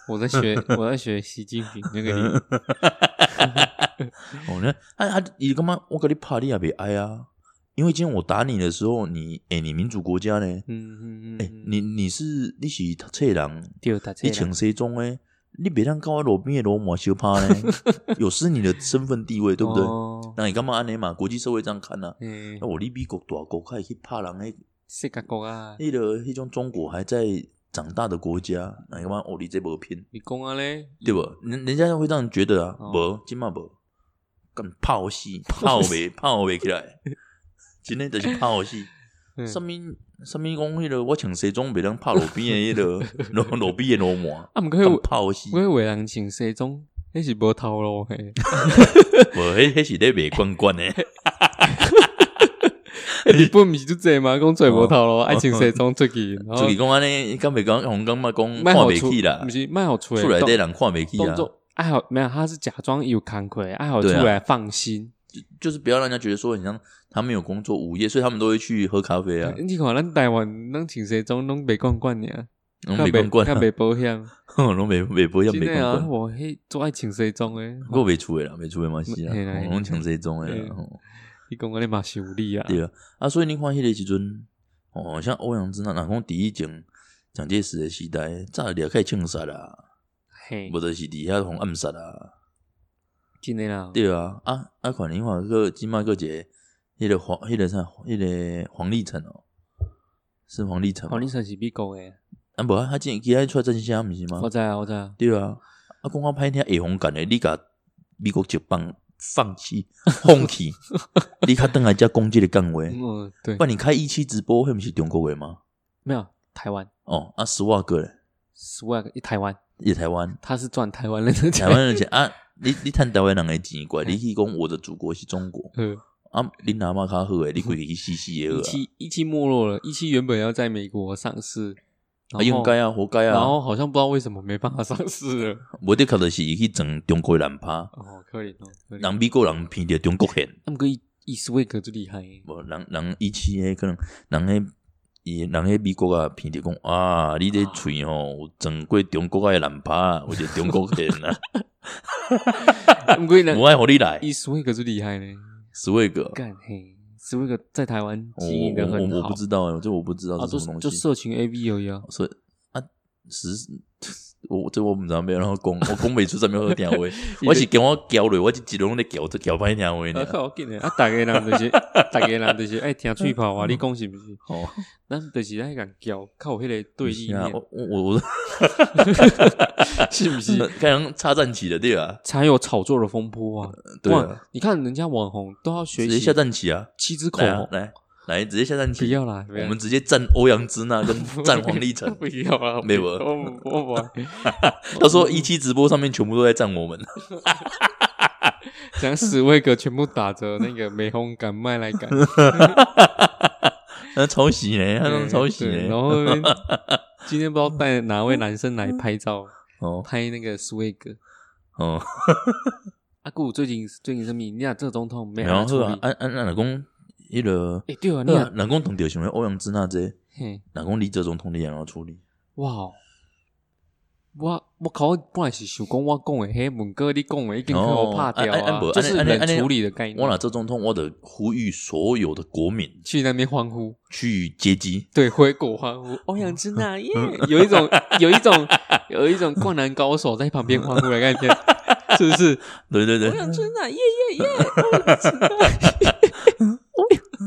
我在学 我在学习近平那个理 哦，那他他你干嘛我跟你怕，你也别挨啊。因为今天我打你的时候，你哎、你民主国家呢？嗯嗯嗯，哎、你你是你是读册人，你请谁中诶，你别让跟我路边的罗马修趴呢，有失你的身份地位，对不对？哦。那你干嘛安尼嘛？国际社会这样看呢、啊？嗯那，我你美国大国可以去拍人诶，世界国啊，那个那种中国还在长大的国家，那干嘛？哦你这无骗，你讲啊嘞，对不？人人家会这样觉得啊，哦。无今嘛无，干泡戏泡袂 泡袂起来，今天就是泡戏。嗯。什么什么讲迄个我穿西装袂当拍路边的迄个 路路边的罗马，啊，毋过干迄泡戏。我为人穿西装，迄是无头路嘿，无，迄迄是咧卖罐罐诶，日本毋是就这嘛，讲做无头路，爱穿西装出去，然后所以讲安尼，敢袂讲红感觉讲看袂起啦。毋，是卖好出厝内底人看袂起啊，爱好没有，他是假装有惭愧，爱好出来放心。就是不要让人家觉得说很像他们有工作午夜，所以他们都会去喝咖啡啊，你看咱台湾拢穿西装拢袂惯惯尔，拢袂罐罐啊，较袂保险。拢袂袂不要真的啊，袂罐罐，我迄做爱穿西装诶，我未出诶啦，未出诶嘛是啊。嘿啦拢穿西装诶啦，吼。你讲我你嘛是有理啊。对啊，啊，所以你看迄个时阵，哦，像欧阳之那，若讲第一种蒋介石的时代，早就开始枪杀啦，嘿。无，就是伫遐互暗杀啦。真诶啦。对啊，啊啊，可能话个即马个一个，迄个黄，迄个啥，迄个黄立成哦，是黄立成黄立成是美国诶，啊，无啊，他今其他出来真相毋是吗我？知啊，我知啊。对啊，啊，讲我歹听下红感的，你甲美国就放放弃放弃，你较等来才讲即个讲话，嗯，对不，然你开一期直播，迄毋是中国话吗？没有台湾哦，啊，十万个咧，swag 台湾，也台湾，他是赚台湾人的钱台。湾人钱啊，你你趁台湾人的钱怪，你去讲我的祖国是中国。呃，啊，你阿妈较好诶，你规去死死诶一啊！期 一期没落了，一期原本要在美国上市，啊，应该啊，活该啊。然后好像不知道为什么没办法上市了。无的确就是伊去整中国人拍，哦，可怜哦，可怜。人美国人骗着中国线。那么个伊伊斯威格最厉害耶，无人人以前诶，可能人诶伊人迄美国啊偏着讲啊，你这喙吼有整过中国诶人拍，有者中国线啊，那么个人无爱互你来。伊斯威格最厉害呢。十位格，干嘿，斯威格在台湾经营的很好我我不，知道诶，这我不知道啊，是什么东西。就社群 A V 而已啊。所以啊，实我这我毋知道要然后讲，我讲袂出啥物好听话。我是跟我交流，我是一路咧交交歹听话啊，呢。靠紧的啊！大家人就是，大家人就是爱听吹泡啊！你讲是不是？哦，咱就是爱讲交，靠迄个对立啊，面，我我我是不是？刚刚插战起了，对啊，才有炒作的风波啊！对啊，你看人家网红都要学习下战棋啊，七支口红，来啊来来，直接下战棋，不要啦，我们直接战欧阳之娜跟 战黄立成，不要啊，没有。我我我到时候一期直播上面全部都在战我们，讲史威格全部打着那个美红敢卖来感，那抄袭呢，他们抄袭嘞然，后今天不知道带哪位男生来拍照，哦。拍那个史威格。哦，阿顾最近最近什么？你俩这总统没然后啊，？按按按老公迄个，哎，对啊，你俩那老公同着想要欧阳之那这，嘿，老公李哲总统你也要处理，哇哦，我我靠，我本来是想讲我讲的，迄文哥你讲的已经给我拍掉啊就是冷处理的概念。我拿这总统，我得呼吁所有的国民去那边欢呼，去接机。对，回国欢呼，欧阳之娜耶，有一种 有一种有一种灌篮高手在旁边欢呼的概念，是不是？对对对。欧，阳之娜耶耶耶，欧阳之娜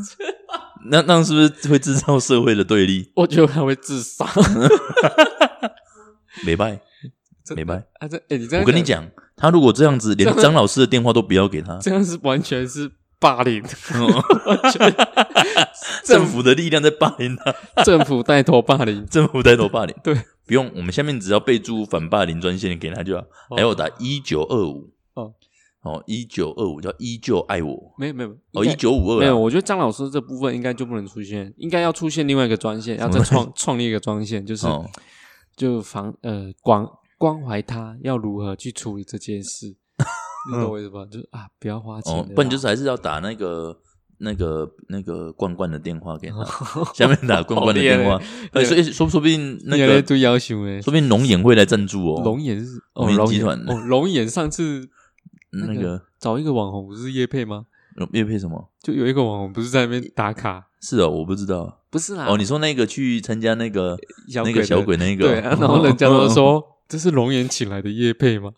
那那是不是会制造社会的对立？我觉得他会自杀。没拜，真的没拜。啊，这哎，你这样我跟你，讲，他如果这样子，连张老师的电话都不要给他，这样是完全是霸凌，政府的力量在霸凌他，政府带头霸凌。政府带头霸凌。对，不用，我们下面只要备注反霸凌专线给他就好，哦还有打一九二五。哦哦，一九二五叫依旧爱我。没有没有哦，一九五二没有，我觉得张老师这部分应该就不能出现，应该要出现另外一个专线，要再创 创立一个专线，就是、哦，就防呃关关怀他要如何去处理这件事，你懂我意思吧？就是啊，不要花钱，，哦不然就是还是要打那个那个那个罐罐的电话给他，下面打罐罐的电话所以说说不定 那个，你来做要求诶。说不定龙眼会来赞助哦。龙眼是哦，龙眼集团哦，龙眼上次那个找一个网红不是叶配吗？叶配什么？就有一个网红不是在那边打卡，是哦，我不知道。不是啦，哦，你说那个去参加那个小那个小鬼那个，对、啊，然后人家都说这是龙岩请来的叶配吗？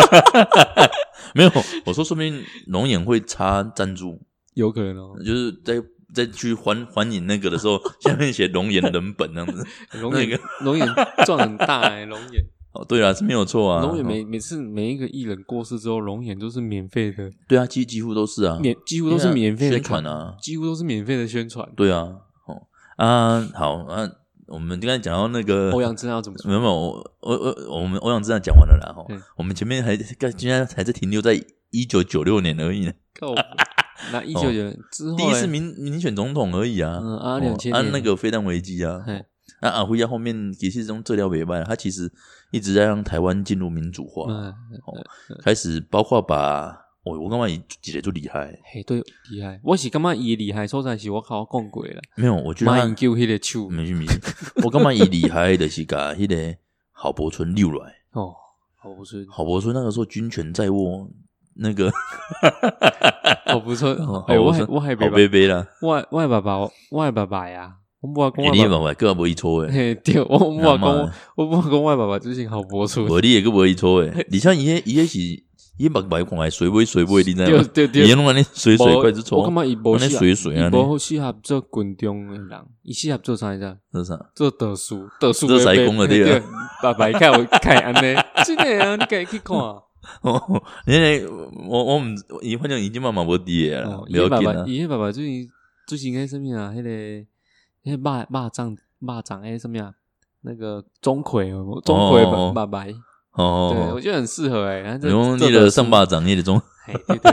没有，我说说明龙岩会插赞助，有可能哦，就是在在去还还你那个的时候，下面写龙眼人本那样子。龙眼那个龙眼赚很大哎、龙眼哦，对啊，是没有错啊。龙眼哦每每次每一个艺人过世之后，龙眼都是免费的，对啊，几几乎都是啊，免几乎都是免费的宣传啊。几乎都是免费的宣传。对啊，哦啊，好啊，我们刚才讲到那个欧阳真要怎么说？没有没有，我我我我们欧阳真的讲完了啦哈嗯，我们前面还刚今天还在停留在一九九六年而已呢，那一九年之后哦第一次民民选总统而已啊，嗯啊哦2000啊那个飞弹危机啊嘿，那阿辉亚后面其实中这条尾巴，他其实一直在让台湾进入民主化，嗯，开始包括把我我干嘛以几个就厉害，嘿对厉害，我是感觉伊厉害所在是我靠我讲过了，没有，我觉得他马英九迄个手没事没事，我干嘛以厉害的是把迄个郝柏村溜来，哦，好不错，郝柏村那个时候军权在握，那个好不错哦，哎，我还郝柏村好我还别贝贝啦，我的我的爸爸，我的爸爸呀，我爸爸爸个无伊错诶，嘿，对，我母讲妈我我母讲我的爸爸最近好播出，无你也个无伊错诶，你像伊迄伊迄是伊目白看来水尾水尾，你知道吗？伊拢安尼水水怪之错我感，觉伊无安尼适合水水啊伊无适合做军中的人，伊适合做啥你知道？这是啥？做特殊特殊做的西工的对啊。对，爸爸看我看安尼，真的啊，你可以去看。哦，因为我我毋伊反正已经慢慢无伫诶啦哦，，不要紧啊。伊爸爸，伊爸爸最近最近迄什么啊？迄个迄个蚂蚂蚱蚂蚱哎什么啊？那个钟馗钟馗哦爸哦，对哦我，觉得很适合哎。然后这你的上巴掌你的中，嘿对对，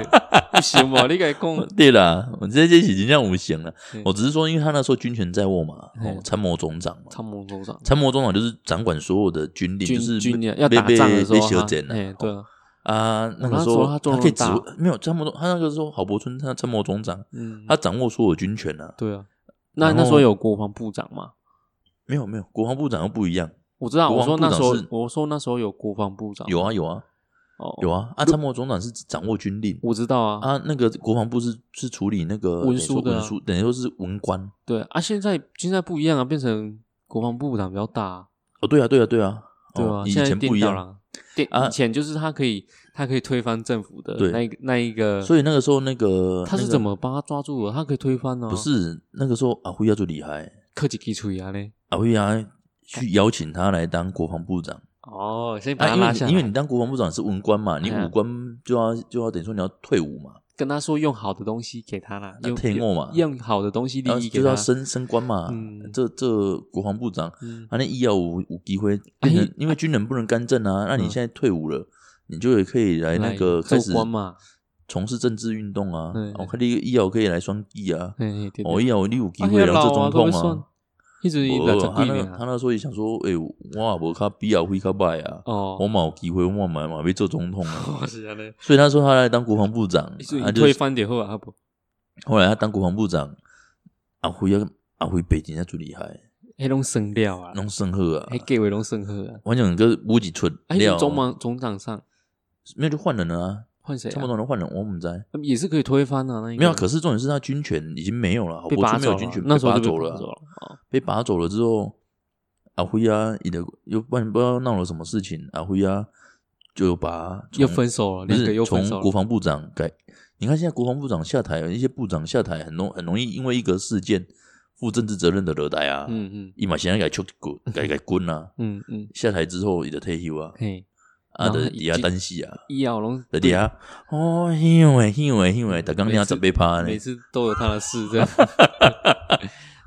不行嘛？你该讲 对啦，我这这已经像无形了嗯。我只是说，因为他那时候军权在握嘛，参谋总长嘛，参谋总长参谋总长就是掌管所有的军令，军就是军要要打仗的时候，被被修他剪了。哎，对啊，啊，那个时候他可以指没有参谋总，他那个时候郝柏村他参谋总长，嗯，他掌握所有军权啊。对啊。那那时候有国防部长吗？没有没有，国防部长又不一样，我知道，我说那时候我说那时候有国防部长，有啊有啊哦有啊。啊，参谋总长是掌握军令我知道啊，啊，那个国防部是是处理那个文书文书，等于说是文官。对啊，现在现在不一样啊，变成国防部长比较大啊，哦，对啊对啊对啊，对啊，哦以前不一样。了。电啊以前就是他可以，他可以推翻政府的对那那一个，所以那个时候那个他是怎么把他抓住了？他可以推翻呢？不是那个时候阿辉亚最厉害，科技基础牙嘞。阿辉亚去邀请他来当国防部长。哦，先把他拉下因为你当国防部长是文官嘛，你武官就要就要等于说你要退伍嘛，跟他说用好的东西给他啦，用退伍嘛用好的东西利然后就益给他。要升升官嘛。嗯这这国防部长，嗯，他那医药无无机会变成哎，因为军人不能干政啊，那你嗯现在退伍了，你就也可以来那个开始做官嘛，从事政治运动啊嗯。我看你医药可以来双击啊，哦，医药你有机啊会来做那老啊总统啊。迄阵伊无六十他那几年啊他那时候也想说，诶，我也无较比亚辉较歹啊，哦，我嘛有机会，我嘛嘛要做总统啊。哦是安尼，所以他说他来当国防部长，他就你推翻点后啊，不，后来他当国防部长，阿辉啊阿辉北京他最厉害，迄种生料啊，拢算好啊。迄价位拢算好啊。完全个补一出哎，料，总忙总长上。没有就换人了啊，换谁、差不啊？多人换人，我们在也是可以推翻的、啊，那没有啊。可是重点是他军权已经没有了，我被拔走了军没有军权，那时候被拔走了被拔走了。哦被拔走了之后，阿辉啊，你的又不然不知道闹了什么事情，阿辉啊就把又分手了，不两个是从。国防部长改。你看现在国防部长下台，一些部长下台很容很容易因为一个事件负政治责任的惹来啊。嗯嗯伊嘛现在改出滚，改改滚啊！嗯嗯，下台之后，你的退休啊，嘿，啊，然后的底下已经单戏啊，医药龙在底下哦，因为因为因为，大刚那十八趴呢每，次都有他的事，这样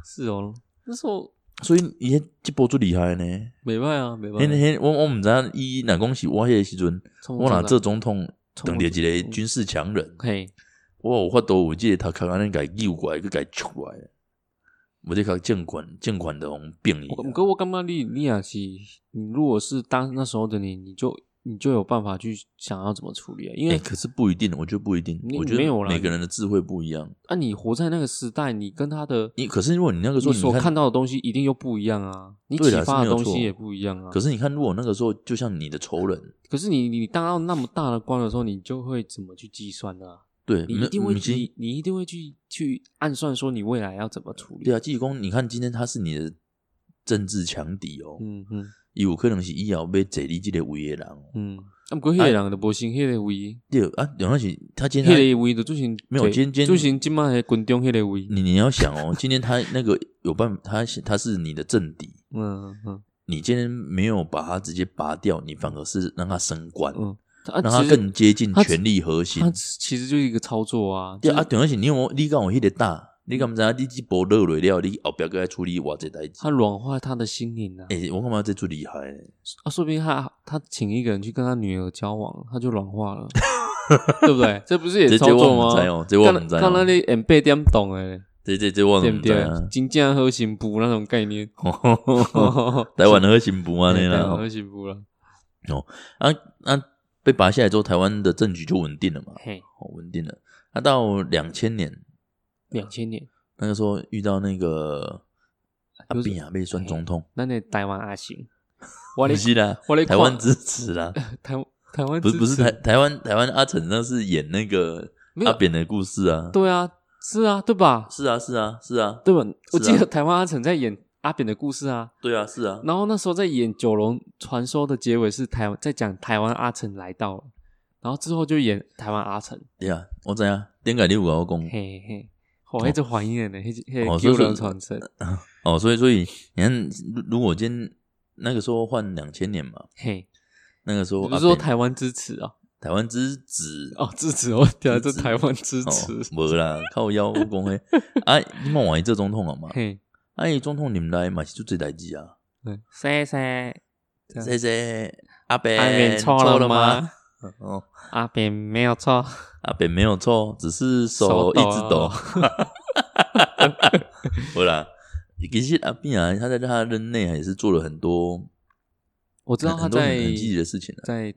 是哦。那时候所以伊这波最厉害呢。没办啊，没办迄法。迄我我毋知影伊若讲是我迄个时阵，冲我若这做总统，冲当着一个军事强人，嘿，我有法度有即个头壳安尼甲伊扭过来，去甲伊出来，无得甲监管监管的红变伊我不过我感觉你你也是，你如果是当那时候的你，你就你就有办法去想要怎么处理啊，因哎、为可是不一定，我觉得不一定，我觉没有每个人的智慧不一样。啊，你活在那个时代，你跟他的你可是如果你那个时候所看到的东西一定又不一样啊，你启发的东西也不一样啊。可是你看，如果那个时候就像你的仇人，可是你你当到那么大的官的时候，你就会怎么去计算呢、啊？对，你一定会去你你一定会去去暗算说你未来要怎么处理。对啊，季公，你看今天他是你的政治强敌哦，嗯嗯伊有可能是以后要坐你这个位的人哦。嗯，啊，毋过迄个人就无成迄个位，对啊，有那是他今天他迄个位就最近没有今天最近今麦的军中迄个位。你你要想哦，今天他那个有办法，他他是你的政敌，嗯嗯你今天没有把他直接拔掉，你反而是让他升官，嗯，啊，让他更接近权力核心他。其实就是一个操作啊。对啊，就是重要是你有没有你讲有迄个大，你敢毋知影你这波热落了，你后壁该处理偌济代志？他软化他的心灵啊。诶、我干嘛这最厉害呢？啊，说不定他他请一个人去跟他女儿交往，他就软化了，对不对？这不是也这这我操作吗？唔知哦，这我唔知刚刚哦。你演八点懂诶，这这这我对不对唔知啊？。金正核心部那种概念，台湾的核心部安尼啦对台湾，核心部了。啊啊，被拔下来之后，台湾的政局就稳定了嘛，嘿，哦稳定了。啊，到两千年两千年，那个时候遇到那个阿就是扁啊，被选总统，那那台湾阿行，我咧不是啦，我咧台湾支持啦，台台湾不是不是台台湾台湾阿成那是演那个阿扁的故事啊，对啊，是啊，对吧？是啊是啊是啊，对吧？我记得台湾阿成在演阿扁的故事啊，对啊是啊，然后那时候在演《九龙传说》的结尾是台湾在讲台湾阿成来到了，然后之后就演台湾阿成，对啊，我知啊，点解你有跟我讲？嘿嘿，我一直怀念呢，迄迄哦所以说九龙传承，哦，所以所以你看，如如果今天那个时候换两千年嘛，嘿，那个时候你是说台湾支持啊？台湾支持哦，支持哦，对啊，这台湾支哦持，，无啦，靠腰讲诶，啊，你莫换伊做总统啊嘛，嘿，啊，伊总统你们来嘛是做这代志啊，嗯，谢谢，谢谢。阿阿扁扁错了了吗？吗？哦，阿扁没有错，阿扁没有错，只是手一直抖。不啦，其实阿扁啊，他在他任内也是做了很多，我知道他在很积极的事情啊。在，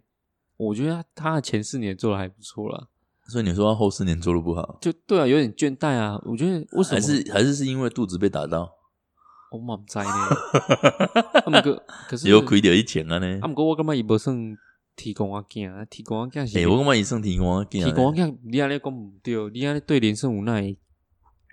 我觉得他他的前四年做的还不错啦，所以你说他后四年做的不好，就对啊，有点倦怠啊。我觉得为什么还是还是是因为肚子被打到，我嘛不知呢？啊，毋过可是有亏掉一钱啊呢啊，？毋过我感觉伊无算提供我囝啊，提供我囝是诶，我感觉伊算提供我提供我囝，你安尼讲毋对，你安尼对连胜武那会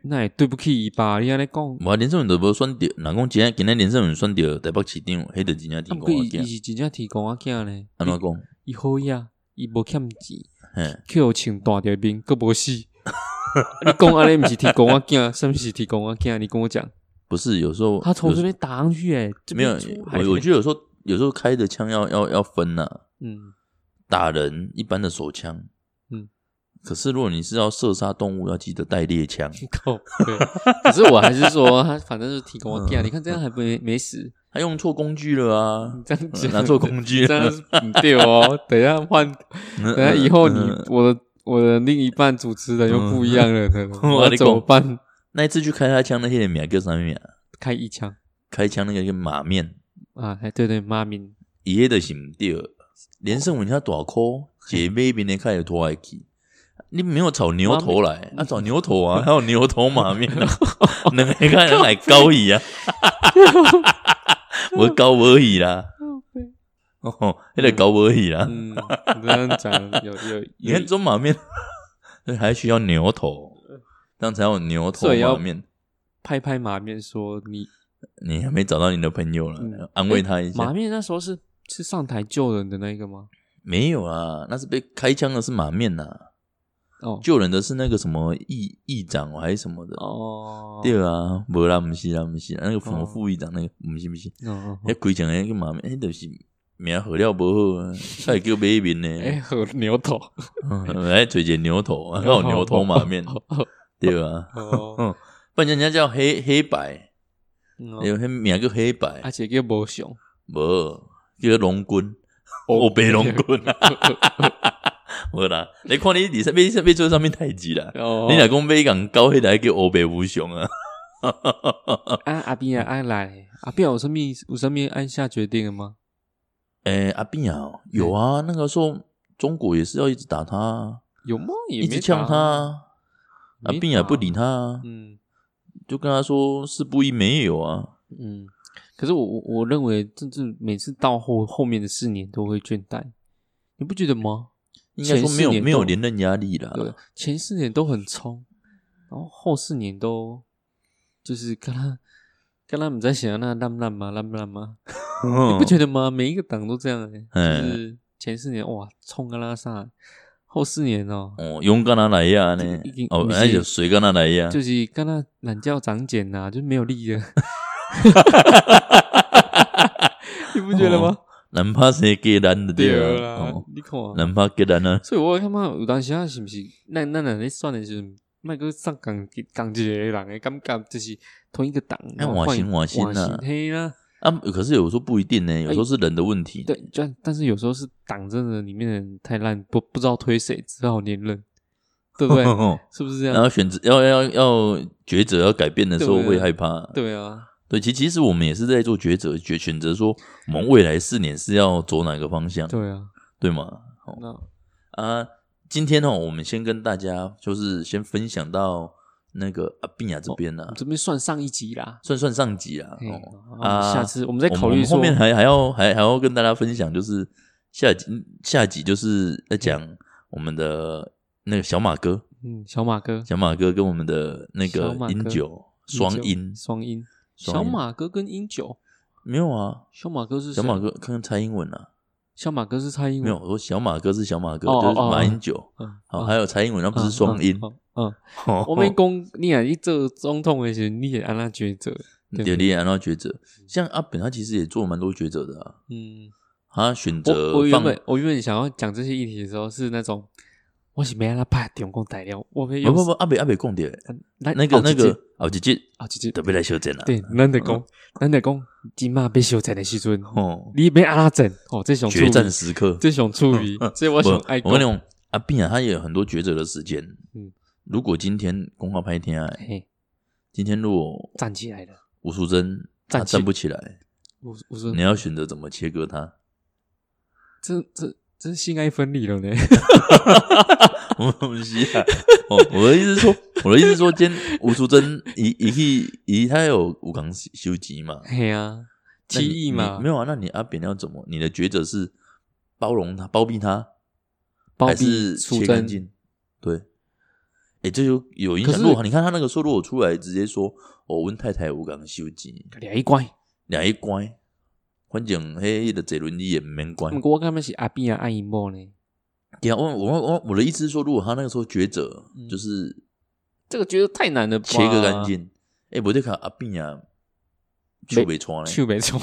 那会对不起伊吧？你安尼讲，无连胜文都无选着，若讲今仔今仔连胜文选着台北市长，迄就真正提啊，毋过伊。是真正提供我囝呢。安怎讲？伊好呀，伊无欠钱，嘿，叫穿大条面，佫无死。你讲安尼毋是提供我囝，什么是提供我囝？你跟我讲，不是有时候他从这边打上去诶，这没有我我觉得有时候有时候开的枪要要要分呐、嗯打人一般的手枪，嗯，可是如果你是要射杀动物，要记得带猎枪。够对，可是我还是说他反正是提供我囝，你看这样还没没死，他用错工具了啊你，这样讲拿错工具了。这样是不对哦。等一下换，等下以后你嗯我的我的另一半主持人又不一样了，我怎么办？那一次去开他枪，那些人名叫什么名？开一枪开枪那个叫马面，啊！哎，对对，妈咪，伊迄就是毋对。连胜文他大箍，姐妹边的开始拖下去。你没有炒牛头来，啊，炒牛头啊，还有牛头马面啊，两个看人来高椅啊，我高而已啦，哦，那个高而已啦。这样讲有 有，你看中马面还需要牛头，这样才有牛头马面。拍拍马面说你你还没找到你的朋友了，嗯安慰他一马下。面那时候是是上台救人的那个吗？没有啊，那是被开枪的是马面呐、哦。救人的是那个什么议议长还是什么的。哦，对啊，无啦，不是啦，不是啦，那个什么哦副议长那个，不是不是，那规场那个马面，那就是名好料不好啊，他也叫马面呢，哎，好牛头，嗯来嘴姐牛头啊，还有牛头马面，对啊，哦，嗯，不然人家叫黑黑白，有迄名叫黑白。而，且叫无熊，无叫龙棍，哦，白龙棍啊，无啦，你看你你上面上面做上面太极啦，哦，你若讲买共高迄来叫黑白无雄啊，啊阿斌啊爱来，阿斌有什么有什么按下决定了吗？诶，阿斌啊，有啊，那个时候中国也是要一直打他啊。有吗？一直呛他啊，阿没斌也不理他啊，嗯。就跟他说是不一没有啊。嗯，可是我我我认为，甚至每次到后后面的四年都会倦怠，你不觉得吗？应该说没有没有连任压力啦。对，前四年都很冲，然后后四年都就是跟他跟他们在想那烂不烂嘛？烂不烂嘛？你不觉得吗？每一个党都这样哎、嗯就是前四年哇冲跟拉萨，后四年哦，哦，勇敢他来呀呢？哦，那就水跟他来呀。就是跟他懒觉长茧呐、就没有力了。你不觉得吗？难怕谁给咱的对哦，你看啊，难怕给咱啊。所以我他妈有当时啊，是不是咱咱人咧算的时候，卖个上港港一个人的感觉，就是同一个党，然后换换新换新换啊嘿啦，啊，可是有时候不一定呢，有时候是人的问题。对，但但是有时候是党真的里面的人太烂，不不知道推谁，只好连任，对不对？是不是这样？然后选择要要要抉择要改变的时候会害怕。对啊，对，其其实我们也是在做抉择，决选择说我们未来四年是要走哪个方向，对啊，对吗？好那啊，今天哦，我们先跟大家就是先分享到那个阿碧雅这边呢、我们这边算上一集啦。算算上集啦。哦啊，下次我们再考虑后面还还要还还要跟大家分享，就是下集下集就是在讲我们的那个小马哥，嗯，小马哥小马哥跟我们的那个小马哥英九双音双音，双音小马哥跟英九，没有啊，小马哥是小马哥看看蔡英文啊，小马哥是蔡英文，没有，我说小马哥是小马哥，哦就是马英九，嗯，好，嗯。还有蔡英文，那不是双音。嗯，我们讲你啊，你做总统的时候，你也按他抉择，对你也按照抉择，像阿本他其实也做了蛮多抉择的啊，嗯，他选我择我原放，本我原本想要讲这些议题的时候，是那种我是没让他拍中共材料，我没有不不不，阿北阿北讲的，那那个那个哦，姐姐啊，姐姐特别来修正了，对，咱得讲，咱得讲，今嘛被修正的时阵，哦，你没按他整哦，这种决战时刻，这种处理，这我不想爱我跟你讲，阿斌啊，他也有很多抉择的时间。嗯。如果今天公告拍天啊，嘿，今天如果站起来了，吴淑珍她站起站不起来，我我说你要选择怎么切割他？这这这是性爱分离了呢，我不是啊，哦，我的意思是说，我的意思是说，今天吴淑珍以以以以他有武港修集嘛，嘿啊，七亿嘛，你没有啊？那你阿扁要怎么？你的抉择是包容他、包庇他，包庇还是切干净？对，哎，这就有影响。你看他那个时候，如果出来直接说，哦，温太太有港修集，俩一关。俩一乖，反正嘿的这轮你也唔免管。我感觉是阿扁啊爱因某呢，对啊，我我我我的意思是说，如果他那个时候抉择，就是这个抉择太难了吧，切割干，净，哎，不对，看阿扁啊，手没穿嘞，去没错，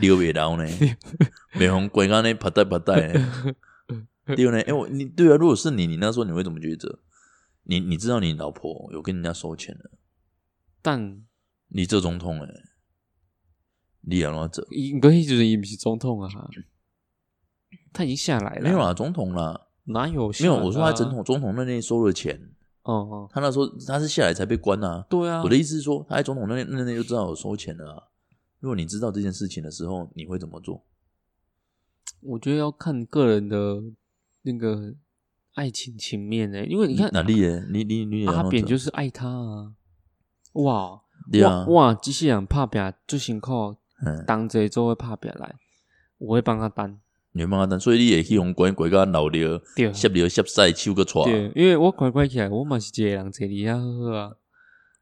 溜袂牢呢，袂红鬼干呢，拍带拍带呢，对呢，哎，我你对啊，如果是你，你那时候你会怎么抉择？你你知道你老婆有跟人家收钱了，但你这总统哎，你要怎走？应该就是伊不是总统啊，他已经下来了，没有啊，总统啦，哪有下没有？我说他总统总统那内收了钱，哦哦，他那时候他是下来才被关啊。对啊，我的意思是说，他在总统那那那就知道有收钱了啊。如果你知道这件事情的时候，你会怎么做？我觉得要看个人的那个爱情情面呢、因为你看哪里耶？你你你阿扁就是是爱他啊，哇对啊哇，哇，机器人怕扁最辛苦，嗯，当这做会拍拼来，我会帮他担。你会帮他等，所以你也去用关鬼个老了，对。摄了摄晒手个带，对，因为我乖乖起来，我嘛是一个人坐里遐好好啊，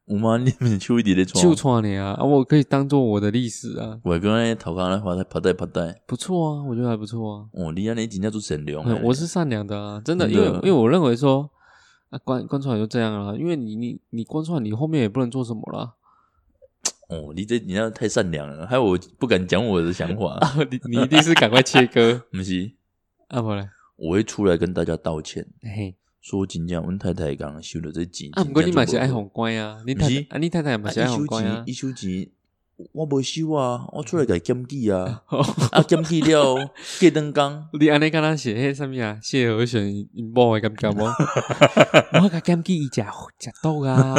有吗？你们手一直咧就带，穿你啊，啊，我可以当做我的历史啊，我刚才头壳咧拍拍带拍带，不错啊，我觉得还不错啊。哦，你安尼真正做善良我是善良的啊，真的，真的。因为因为我认为说啊，关关出来就这样啊，因为你你你关出来，你后面也不能做什么了。哦，你这你那太善良了，害我不敢讲我的想法，啊，你你一定是赶快切割 不是，啊，不嘞，我会出来跟大家道歉，嘿，说真正阮太太刚收了这钱，啊，不过你嘛是爱红。红乖啊，你太是啊，你太太嘛是爱啊，伊收红乖啊钱，伊，收钱，我无收啊，我出来甲伊检举啊，啊检举了，过两工，你安尼敢若写迄啥物啊？谢和弦因某的感觉无？我甲检举伊食食豆啊，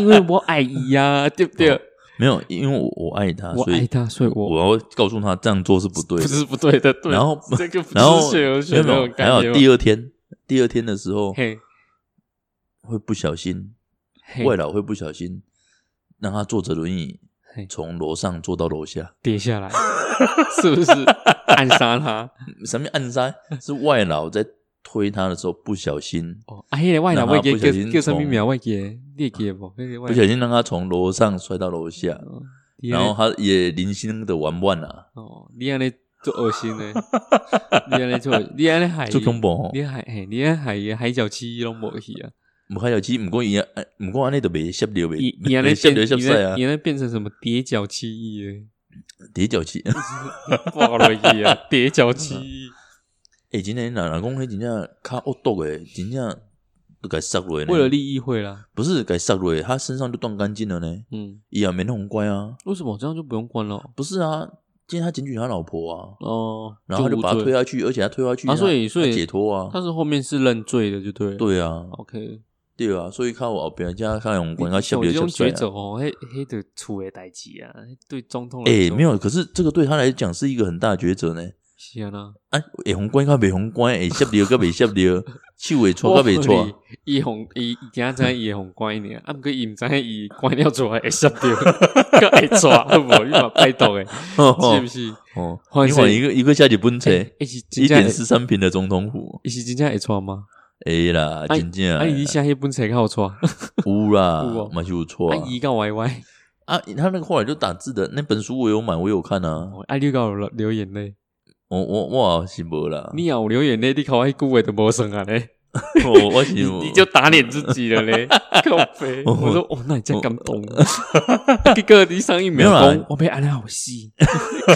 因为我爱伊啊，对不对？没有，因为我我爱他，所以我爱他，所以我我要告诉他这样做是不对的。不是不对的，对。然后这个不然后没有没有还有种感觉吗。第二天，第二天的时候嘿，会不小心，外老会不小心让他坐着轮椅嘿从楼上坐到楼下，跌下来，是不是暗杀他？什么暗杀是外老在推他的时候不小心，哦，啊，迄个外然后老会记不小心叫叫什么从名？我记得，你会记无？那个外不小心让他从楼上摔到楼下，哦然后他也零星的玩玩啊，哦，你安尼做恶心呢？你安尼做，你安尼害做恐怖吼。你害嘿，你安害伊海角七一拢无去啊！唔开有机，毋过伊啊，毋过安尼都袂摄了伊袂，伊 安尼摄啊伊，安尼变成什么叠角七亿诶？叠脚气。挂了去啊，叠角七亿。诶，真诶，人人讲迄真正较恶毒诶，真正都该杀落呢。为了利益会啦，不是该杀落，他身上就断干净了呢，嗯，伊也没那么乖啊。为什么这样就不用关了？不是啊，今天他检举他老婆啊，哦，然后他就把他推下去，而且他推下去啊所以所以解脱啊。他是后面是认罪的，就对。对啊，，OK。对啊，所以靠我后边加看用关他摄了像这种抉择。哦，迄迄就厝的代志啊，对总统来诶，说没有，可是这个对他来讲是一个很大的抉择呢。是啊啦，啊，会红关甲袂红关，会摄了甲袂摄了，手会搓甲袂搓。伊红伊伊惊知伊会红关呢，啊，毋过伊毋知影伊关了之后会杀掉，个会抓好无？你嘛拜托诶，是不是？哦，换谁另外一个一个下去本册诶，是真一点十三平的总统府，伊是真正会抓吗？会啦，啊真正啊，伊写迄本册较有抓，有啦嘛是有错啊。啊伊甲歪歪，啊，他那个后来就打字的那本书我有买，我有看啊。哦啊你甲有流眼泪，我我我是无啦，你若有流眼泪，你靠迄句话都无算啊嘞，我我是你你就打脸自己了嘞，靠背。我我说哦，那你真感动。结果你上一秒没有啦讲，我被安利好戏，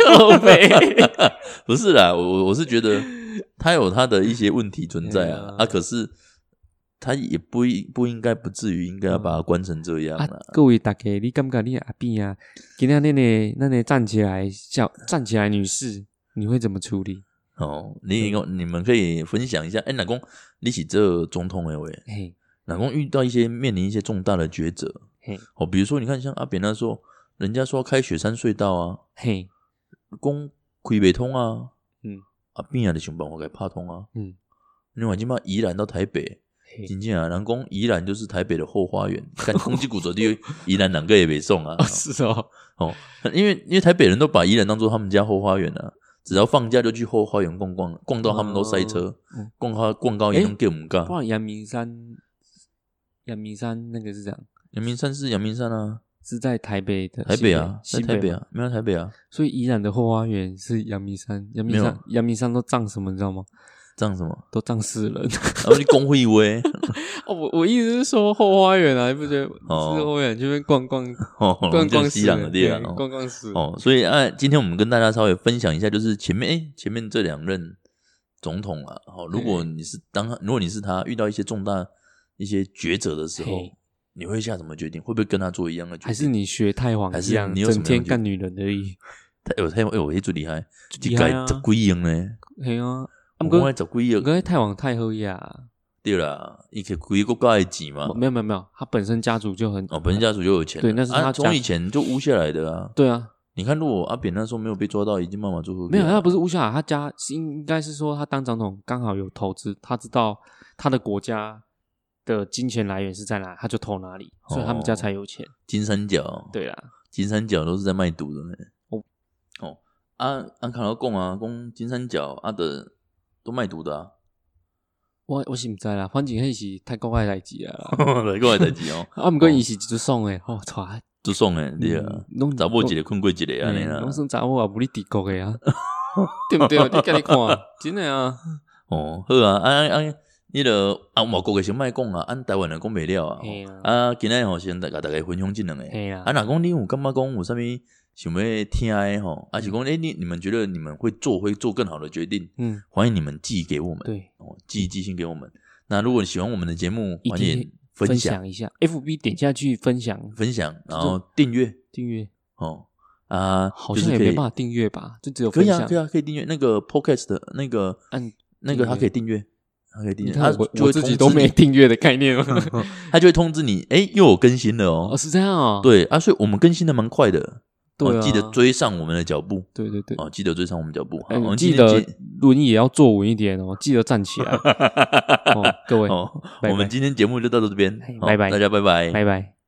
靠背。不是啦，我我我是觉得他有他的一些问题存在啊啊，可是他也不应不应该不至于应该要把他关成这样各位大家，你感觉你阿扁啊，今天那个那个站起来笑站起来女士，你会怎么处理？哦，你你们可以分享一下，哎，老公，你起这总统哎喂，嘿，老公遇到一些面临一些重大的抉择，嘿，哦，比如说你看像阿扁那时候，人家说开雪山隧道啊，嘿，讲开北通啊，嗯，阿扁啊的想办法给拍通啊。嗯，另外，今嘛宜兰到台北，嘿，真正啊，人讲宜兰就是台北的后花园，看攻击骨折地，宜兰两个也没送啊哦，。是哦，哦，因为因为台北人都把宜兰当做他们家后花园啊，只要放假就去后花园逛逛，逛到他们都塞车嗯，逛花逛高也能给我们干不。然阳明山，阳明山那个是这样，阳明山是阳明山啊，是在台北的台北啊，在台北啊，没有台北啊，所以宜兰的后花园是阳明山，阳明山，阳明山都葬什么，你知道吗？这样什么？都葬死人。然后你公会威，哦，我我意思是说后花园啊，你不觉得？哦是后花园去那边逛逛哦，逛逛西朗的人，地方哦对逛逛死。哦，所以啊，今天我们跟大家稍微分享一下，就是前面诶，前面这两任总统啊，哦，如果你是当如果你是他，遇到一些重大一些抉择的时候，你会下什么决定？会不会跟他做一样的决定？还是你学太皇还是一样，你整天干女人而已？他有太有哎呦，最厉害，一厉害啊改十几亿呢，嘿啊，啊，我不过讲十几亿不过太皇太后呀，对啦，伊可规个国家的钱嘛，没有没有没有，他本身家族就很哦，本身家族就有钱了，对那是他从以前就污下来的啊，对啊，你看，如果阿扁那时候没有被抓到，已经慢慢做没有，他不是乌夏，他家是应该是说他当总统刚好有投资，他知道他的国家的金钱来源是在哪，他就投哪里，所以他们家才有钱。金三角，对啦，金三角都是在卖毒的呢。哦。哦，啊，安看到讲啊，讲金三角啊的都卖毒的啊。我我是唔知啦，反正迄是泰国诶代志啊，泰国诶代志哦。啊，毋过伊是一爽诶，哦，错，就爽诶，对啊，拢查某一个困过一个安尼啦，拢算查某啊，无你帝国诶啊，对不对？你家己看，真诶啊。哦，好啊，啊啊，你个啊，外国诶先莫讲啊，按台湾人讲袂了啊。啊，今日吼先甲大家分享即两个。啊，若讲你有感觉讲有啥物？想要听诶吼，而且讲哎，你你们觉得你们会做会做更好的决定？嗯，欢迎你们寄给我们，对，哦，寄寄信给我们。那如果你喜欢我们的节目，欢迎分享。一下，FB 点下去分享。分享，然后订阅。订阅。哦啊，好像也没办法订阅吧？就只有可以啊，可以啊，可以订阅那个 Podcast 的那个按那个，它可以订阅，它可以订阅，它我自己都没订阅的概念，它就会通知你，哎，又有更新了哦，是这样哦，对啊，所以我们更新的蛮快的。对，记得追上我们的脚步。对对对，哦，记得追上我们脚步。好，记得轮椅也要坐稳一点哦，记得站起来。各位，我们今天节目就到这边，拜拜，大家拜拜，拜拜。